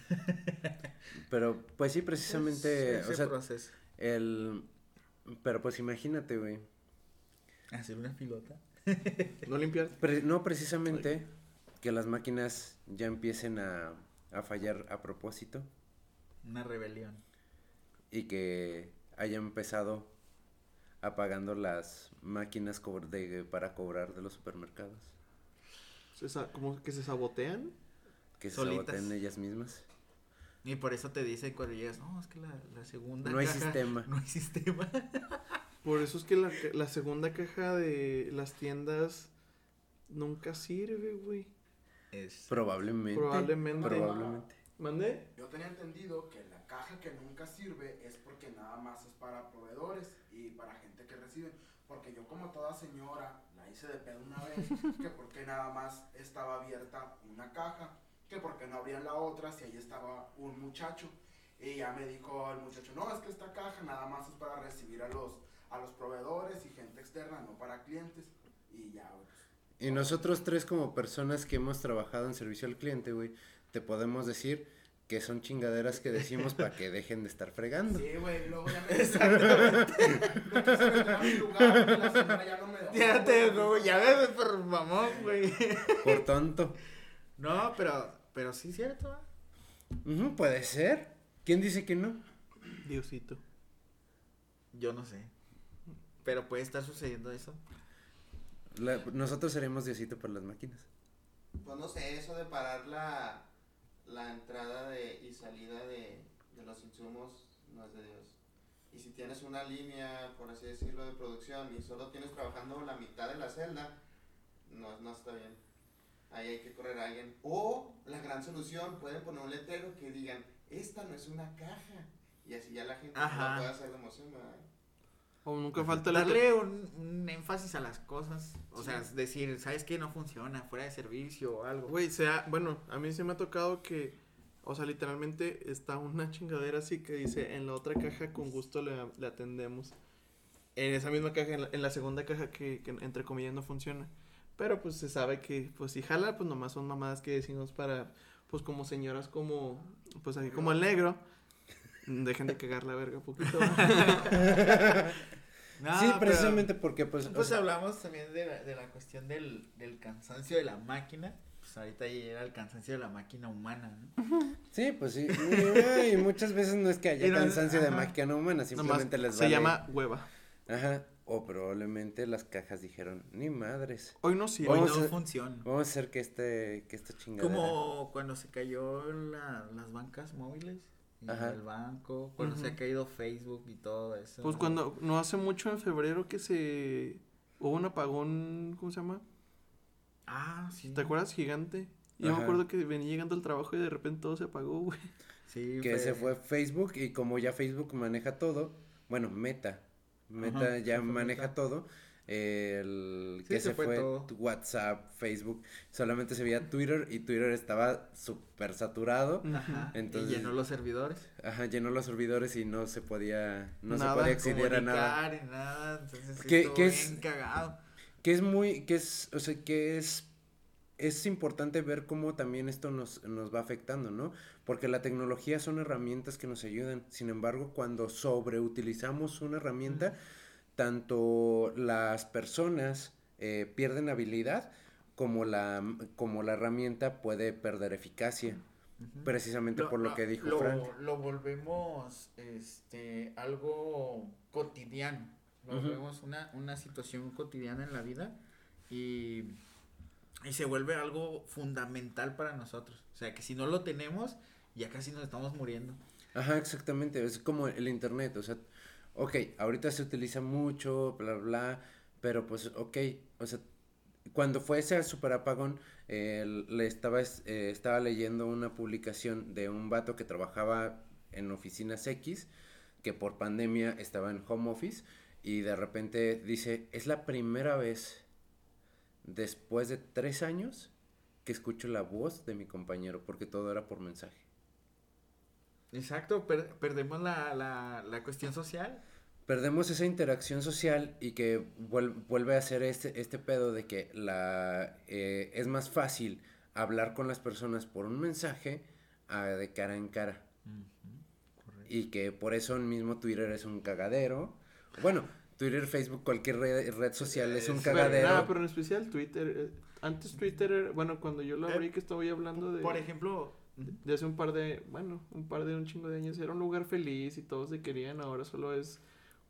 Pero pues sí, precisamente, Ese o sea, proceso. el... Pero pues imagínate, güey. Hacer una pilota. No limpiar. Pre- no precisamente que las máquinas ya empiecen a, a fallar a propósito Una rebelión. y que haya empezado apagando las máquinas de- para cobrar de los supermercados. Como que se sabotean. Que se Solitas. saboteen ellas mismas. Y por eso te dice cuando llegas, no, es que la, la segunda. No hay caja- sistema. No hay sistema. Por eso es que la, la segunda caja de las tiendas nunca sirve, güey. Es, Probablemente. Probablemente. Probablemente. ¿Mandé? Yo tenía entendido que la caja que nunca sirve es porque nada más es para proveedores y para gente que recibe. Porque yo como toda señora la hice de pedo una vez, que porque nada más estaba abierta una caja, que porque no abrían la otra si ahí estaba un muchacho. Y ya me dijo el muchacho, no, es que esta caja nada más es para recibir a los, a los proveedores y gente externa, no para clientes. Y ya, güey. Y nosotros tres como personas que hemos trabajado en servicio al cliente, güey, te podemos decir que son chingaderas que decimos para que dejen de estar fregando. Sí, güey, luego ya me Exactamente. ya no me dejó, Ya te güey. ya ves por mamón, güey. Por tonto. No, pero, pero sí es cierto. Ujú, puede ser. ¿Quién dice que no? Diosito. Yo no sé. Pero puede estar sucediendo eso. La- nosotros seremos Diosito para las máquinas. Pues no sé, eso de parar la, la entrada de, y salida de, de los insumos no es de Dios. Y si tienes una línea, por así decirlo, de producción y solo tienes trabajando la mitad de la celda, no, no está bien. Ahí hay que correr a alguien. O la gran solución, pueden poner un letrero que digan, esta no es una caja. Y así ya la gente no puede hacer de emoción, ¿verdad? O nunca falta la Darle un, un énfasis a las cosas. O sea, es decir, ¿sabes qué? No funciona, fuera de servicio o algo. Güey, sea, bueno, a mí se me ha tocado que, o sea, literalmente está una chingadera así que dice, en la otra caja con gusto le, le atendemos. En esa misma caja, en la, en la segunda caja que, que entre comillas no funciona. Pero pues se sabe que, pues si jala, pues nomás son mamadas que decimos para, pues como señoras como, pues aquí como el negro. Dejen de cagar la verga poquito. No, sí, pero- precisamente porque pues... o Pues sea, hablamos también de la, de la cuestión del, del cansancio de la máquina. Pues ahorita ya era el cansancio de la máquina humana, ¿no? sí, pues sí. Y, y muchas veces no es que haya no- cansancio de ajá. máquina humana, Nomás simplemente les se vale. llama hueva. Ajá. O probablemente las cajas dijeron, ni madres. Hoy no sirve. Hoy no a- funciona. Vamos a hacer que este, que esta chingadera. Como cuando se cayó la- las bancas móviles. Y Ajá. El banco, cuando se ha caído Facebook y todo eso. Pues cuando, no hace mucho en febrero que se, hubo un apagón, ¿cómo se llama? Ah, sí. ¿Te acuerdas? Gigante. Y yo me acuerdo que venía llegando al trabajo y de repente todo se apagó, güey. Sí, que se fue Facebook y como ya Facebook maneja todo, bueno, Meta, Meta Ajá, ya maneja Meta. todo, el Sí, que se se, fue fue, todo. tu WhatsApp, Facebook, solamente se veía Twitter y Twitter estaba súper saturado, Ajá. Entonces- y llenó los servidores. ajá, llenó los servidores y no se podía, no Nada, se podía acceder a nada. Comunicar y nada. Entonces sí ¿Qué- estuvo qué es- bien cagado. Que es muy, que es, o sea, que es, es importante ver cómo también esto nos, nos va afectando, ¿no? Porque la tecnología son herramientas que nos ayudan. Sin embargo, cuando sobreutilizamos una herramienta, tanto las personas eh, pierden habilidad como la, como la herramienta puede perder eficacia. Precisamente por lo que dijo lo, Frank. Lo volvemos este algo cotidiano. Lo volvemos una, una situación cotidiana en la vida y, y se vuelve algo fundamental para nosotros. O sea que si no lo tenemos, ya casi nos estamos muriendo. Ajá, exactamente, es como el internet, o sea, ok, ahorita se utiliza mucho, bla, bla, pero pues, ok, o sea, cuando fue ese super apagón, eh, le estaba, es- eh, estaba leyendo una publicación de un vato que trabajaba en oficinas X, que por pandemia estaba en home office, y de repente dice, es la primera vez después de tres años que escucho la voz de mi compañero, porque todo era por mensaje. Exacto, per- perdemos la, la, la cuestión social. perdemos esa interacción social y que vuel- vuelve a ser este, este pedo de que la, eh, es más fácil hablar con las personas por un mensaje a de cara en cara. Y que por eso mismo Twitter es un cagadero. Bueno, Twitter, Facebook, cualquier red, red social es un cagadero. nada, pero en especial Twitter. eh, Antes Twitter, era- bueno, cuando yo lo abrí, que estoy hablando de, Por ejemplo, de hace un par de, bueno, un par de un chingo de años, era un lugar feliz y todos se querían, ahora solo es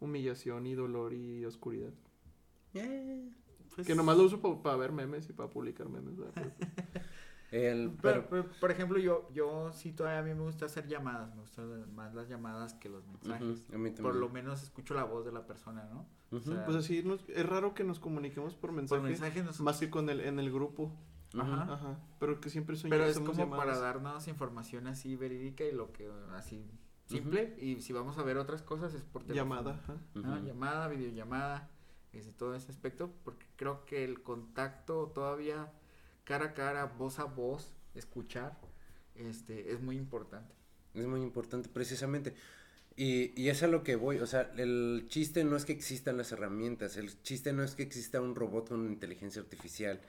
humillación y dolor y oscuridad. Pues, Que nomás lo uso para ver memes y para publicar memes. ¿verdad? el, Pero, pero, pero, por ejemplo, yo, yo sí todavía a mí me gusta hacer llamadas, me gustan más las llamadas que los mensajes. Ujú, a mí Por lo menos escucho la voz de la persona, ¿no? Ujú. o sea, Pues así, nos- es raro que nos comuniquemos por mensaje, por mensaje nos... más que con el, en el grupo. Ajá. Ajá. Pero que siempre son Pero es como para llamadas. darnos información así verídica y lo que así simple. Y si vamos a ver otras cosas es por teléfono. Llamada, llamada, videollamada, ese, todo ese aspecto, porque creo que el contacto todavía cara a cara, voz a voz, escuchar, este, es muy importante. Es muy importante, precisamente. Y, y es a lo que voy, o sea, el chiste no es que existan las herramientas, el chiste no es que exista un robot con inteligencia artificial,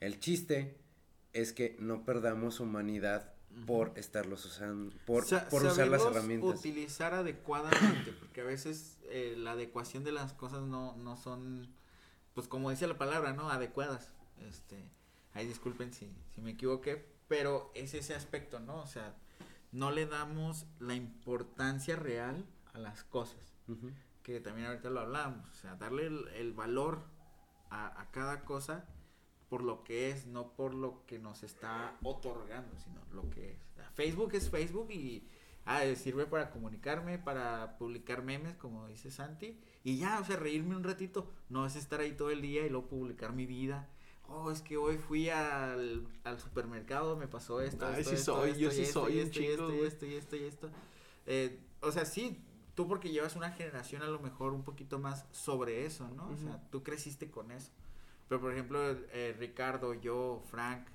el chiste es que no perdamos humanidad por estarlos usando, por, Sa- por usar las herramientas. utilizar adecuadamente, porque a veces eh, la adecuación de las cosas no, no son, pues como dice la palabra, ¿no? Adecuadas. Este, ahí disculpen si, si me equivoqué, pero es ese aspecto, ¿no? O sea, no le damos la importancia real a las cosas, que también ahorita lo hablamos, o sea, darle el, el valor a, a cada cosa por lo que es, no por lo que nos está otorgando, sino lo que es. Facebook es Facebook y ah, sirve para comunicarme, para publicar memes, como dice Santi, y ya, o sea, reírme un ratito, no es estar ahí todo el día y luego publicar mi vida. Oh, es que hoy fui al, al supermercado, me pasó esto. Ay, esto, sí esto, soy, esto, yo sí esto, soy y esto, y esto, y esto, y esto, y esto. Eh, o sea, sí, tú porque llevas una generación a lo mejor un poquito más sobre eso, ¿no? O sea, tú creciste con eso. Pero por ejemplo, eh, Ricardo, yo, Frank,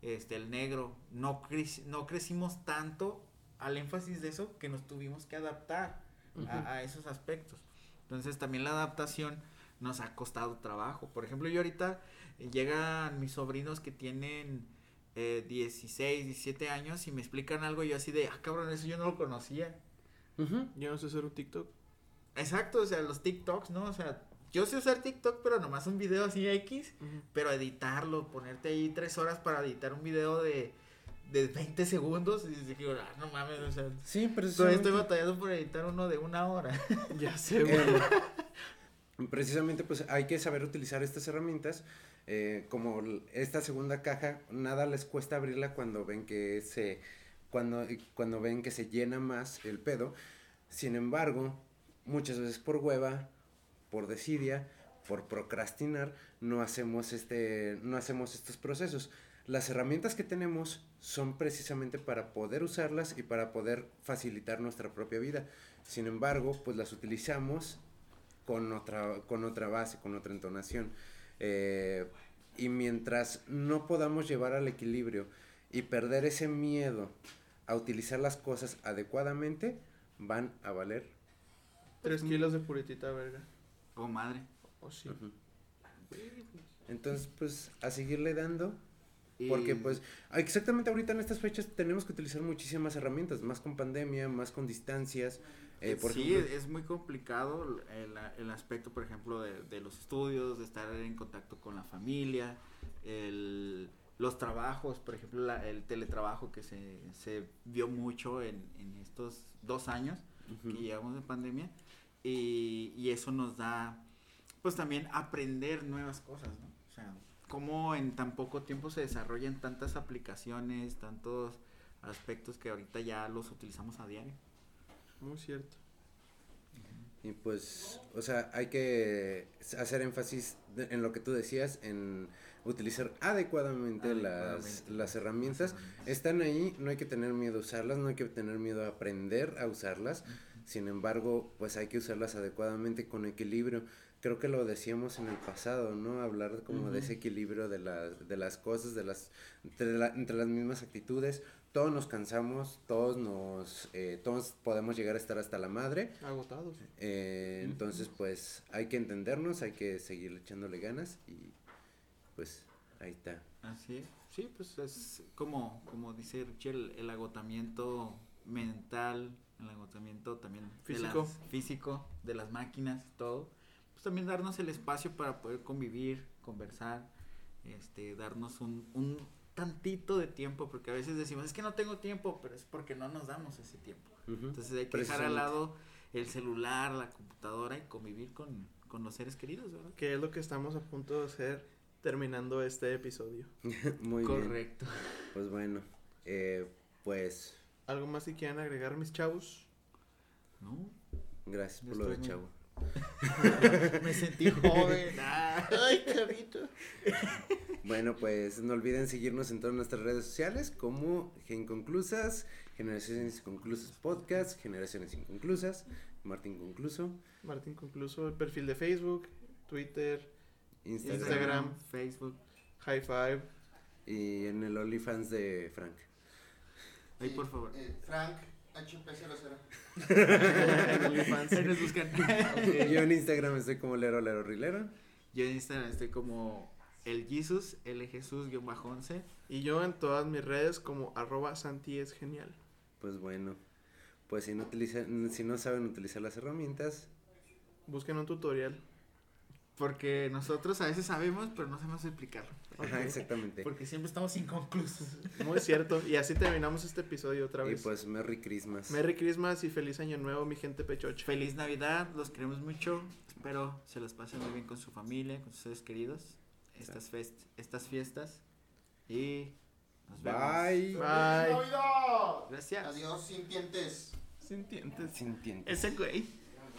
este, el negro, no, creci- no crecimos tanto al énfasis de eso que nos tuvimos que adaptar a, a esos aspectos. Entonces también la adaptación nos ha costado trabajo. Por ejemplo, yo ahorita eh, llegan mis sobrinos que tienen eh, 16, 17 años y me explican algo y yo así de, ah, cabrón, eso yo no lo conocía. Yo no sé hacer un TikTok. Exacto, o sea, los TikToks, ¿no? O sea, yo sé usar TikTok, pero nomás un video así X, pero editarlo, ponerte ahí tres horas para editar un video de, de 20 segundos, y dije, ah, no mames, o sea, Sí, todavía precisamente. estoy batallando por editar uno de una hora. Ya sé, güey. Eh, precisamente pues hay que saber utilizar estas herramientas eh, como esta segunda caja nada les cuesta abrirla cuando ven que se cuando cuando ven que se llena más el pedo sin embargo muchas veces por hueva por desidia por procrastinar no hacemos este no hacemos estos procesos las herramientas que tenemos son precisamente para poder usarlas y para poder facilitar nuestra propia vida sin embargo pues las utilizamos con otra, con otra base, con otra entonación. Eh, y mientras no podamos llevar al equilibrio y perder ese miedo a utilizar las cosas adecuadamente, van a valer. Tres kilos de puritita, verga. Oh, madre. Oh, sí. Entonces, pues, a seguirle dando. Y- Porque, pues, exactamente ahorita en estas fechas tenemos que utilizar muchísimas herramientas, más con pandemia, más con distancias. eh, por sí, ejemplo, es muy complicado el, el aspecto, por ejemplo, de, de los estudios, de estar en contacto con la familia, el, los trabajos, por ejemplo, la- el teletrabajo que se, se vio mucho en, en estos dos años ujú. que llevamos de pandemia y, y eso nos da, pues también aprender nuevas cosas, ¿no? O sea, cómo en tan poco tiempo se desarrollan tantas aplicaciones, tantos aspectos que ahorita ya los utilizamos a diario. Muy cierto. Y pues, o sea, hay que hacer énfasis en lo que tú decías, en utilizar adecuadamente, Las, Adecuadamente. las herramientas. Las herramientas. Están ahí, no hay que tener miedo a usarlas, no hay que tener miedo a aprender a usarlas. Sin embargo, pues hay que usarlas adecuadamente con equilibrio. Creo que lo decíamos en el pasado, ¿no? Hablar como de ese equilibrio de, la- de las cosas, de las, entre, la- entre las mismas actitudes. Todos nos cansamos, todos nos, eh, todos podemos llegar a estar hasta la madre. Agotados. Eh, entonces, pues hay que entendernos, hay que seguir echándole ganas y pues ahí está. Así es. Sí, pues es como, como dice Richie, el, el agotamiento mental, el agotamiento también Físico. De las, físico, de las máquinas, todo. Pues también darnos el espacio para poder convivir, conversar, este, darnos un, un tantito de tiempo, porque a veces decimos, es que no tengo tiempo, pero es porque no nos damos ese tiempo. Entonces hay que dejar al lado el celular, la computadora y convivir con, con los seres queridos, ¿verdad? Que es lo que estamos a punto de hacer terminando este episodio. Muy bien. Correcto. Pues bueno, eh, pues ¿Algo más que quieran agregar, mis chavos? ¿No? gracias por lo de estoy muy- chavo. Me sentí joven. Ay, chavito. Bueno, pues no olviden seguirnos en todas nuestras redes sociales como Inconclusas, Generaciones Inconclusas Podcast, Generaciones Inconclusas, Martín Concluso, Martín Concluso, el perfil de Facebook, Twitter, Instagram, Instagram. Facebook. High Five. y en el OnlyFans de Frank. Ahí, por favor. Eh, Frank, HP00. en OnlyFans. Ahí nos buscan. Yo en Instagram estoy como Lero Lero Rilero. Yo en Instagram estoy como el Jesus, el Jesús-11. Y yo en todas mis redes como arroba Santi es genial. Pues bueno, pues si no, utilizan, si no saben utilizar las herramientas, Busquen un tutorial. Porque nosotros a veces sabemos, pero no sabemos explicarlo. ajá, exactamente. Porque siempre estamos inconclusos. Muy cierto. Y así terminamos este episodio otra Y vez. pues Merry Christmas. Merry Christmas y feliz año nuevo, mi gente pechocha. Feliz Navidad, los queremos mucho. Espero se las pasen muy bien con su familia, con sus seres queridos. Estas, fest estas fiestas. Y nos vemos. Bye. Bye. ¡Navidad! Gracias. Adiós, sintientes. Sintientes. Sintientes. Ese güey.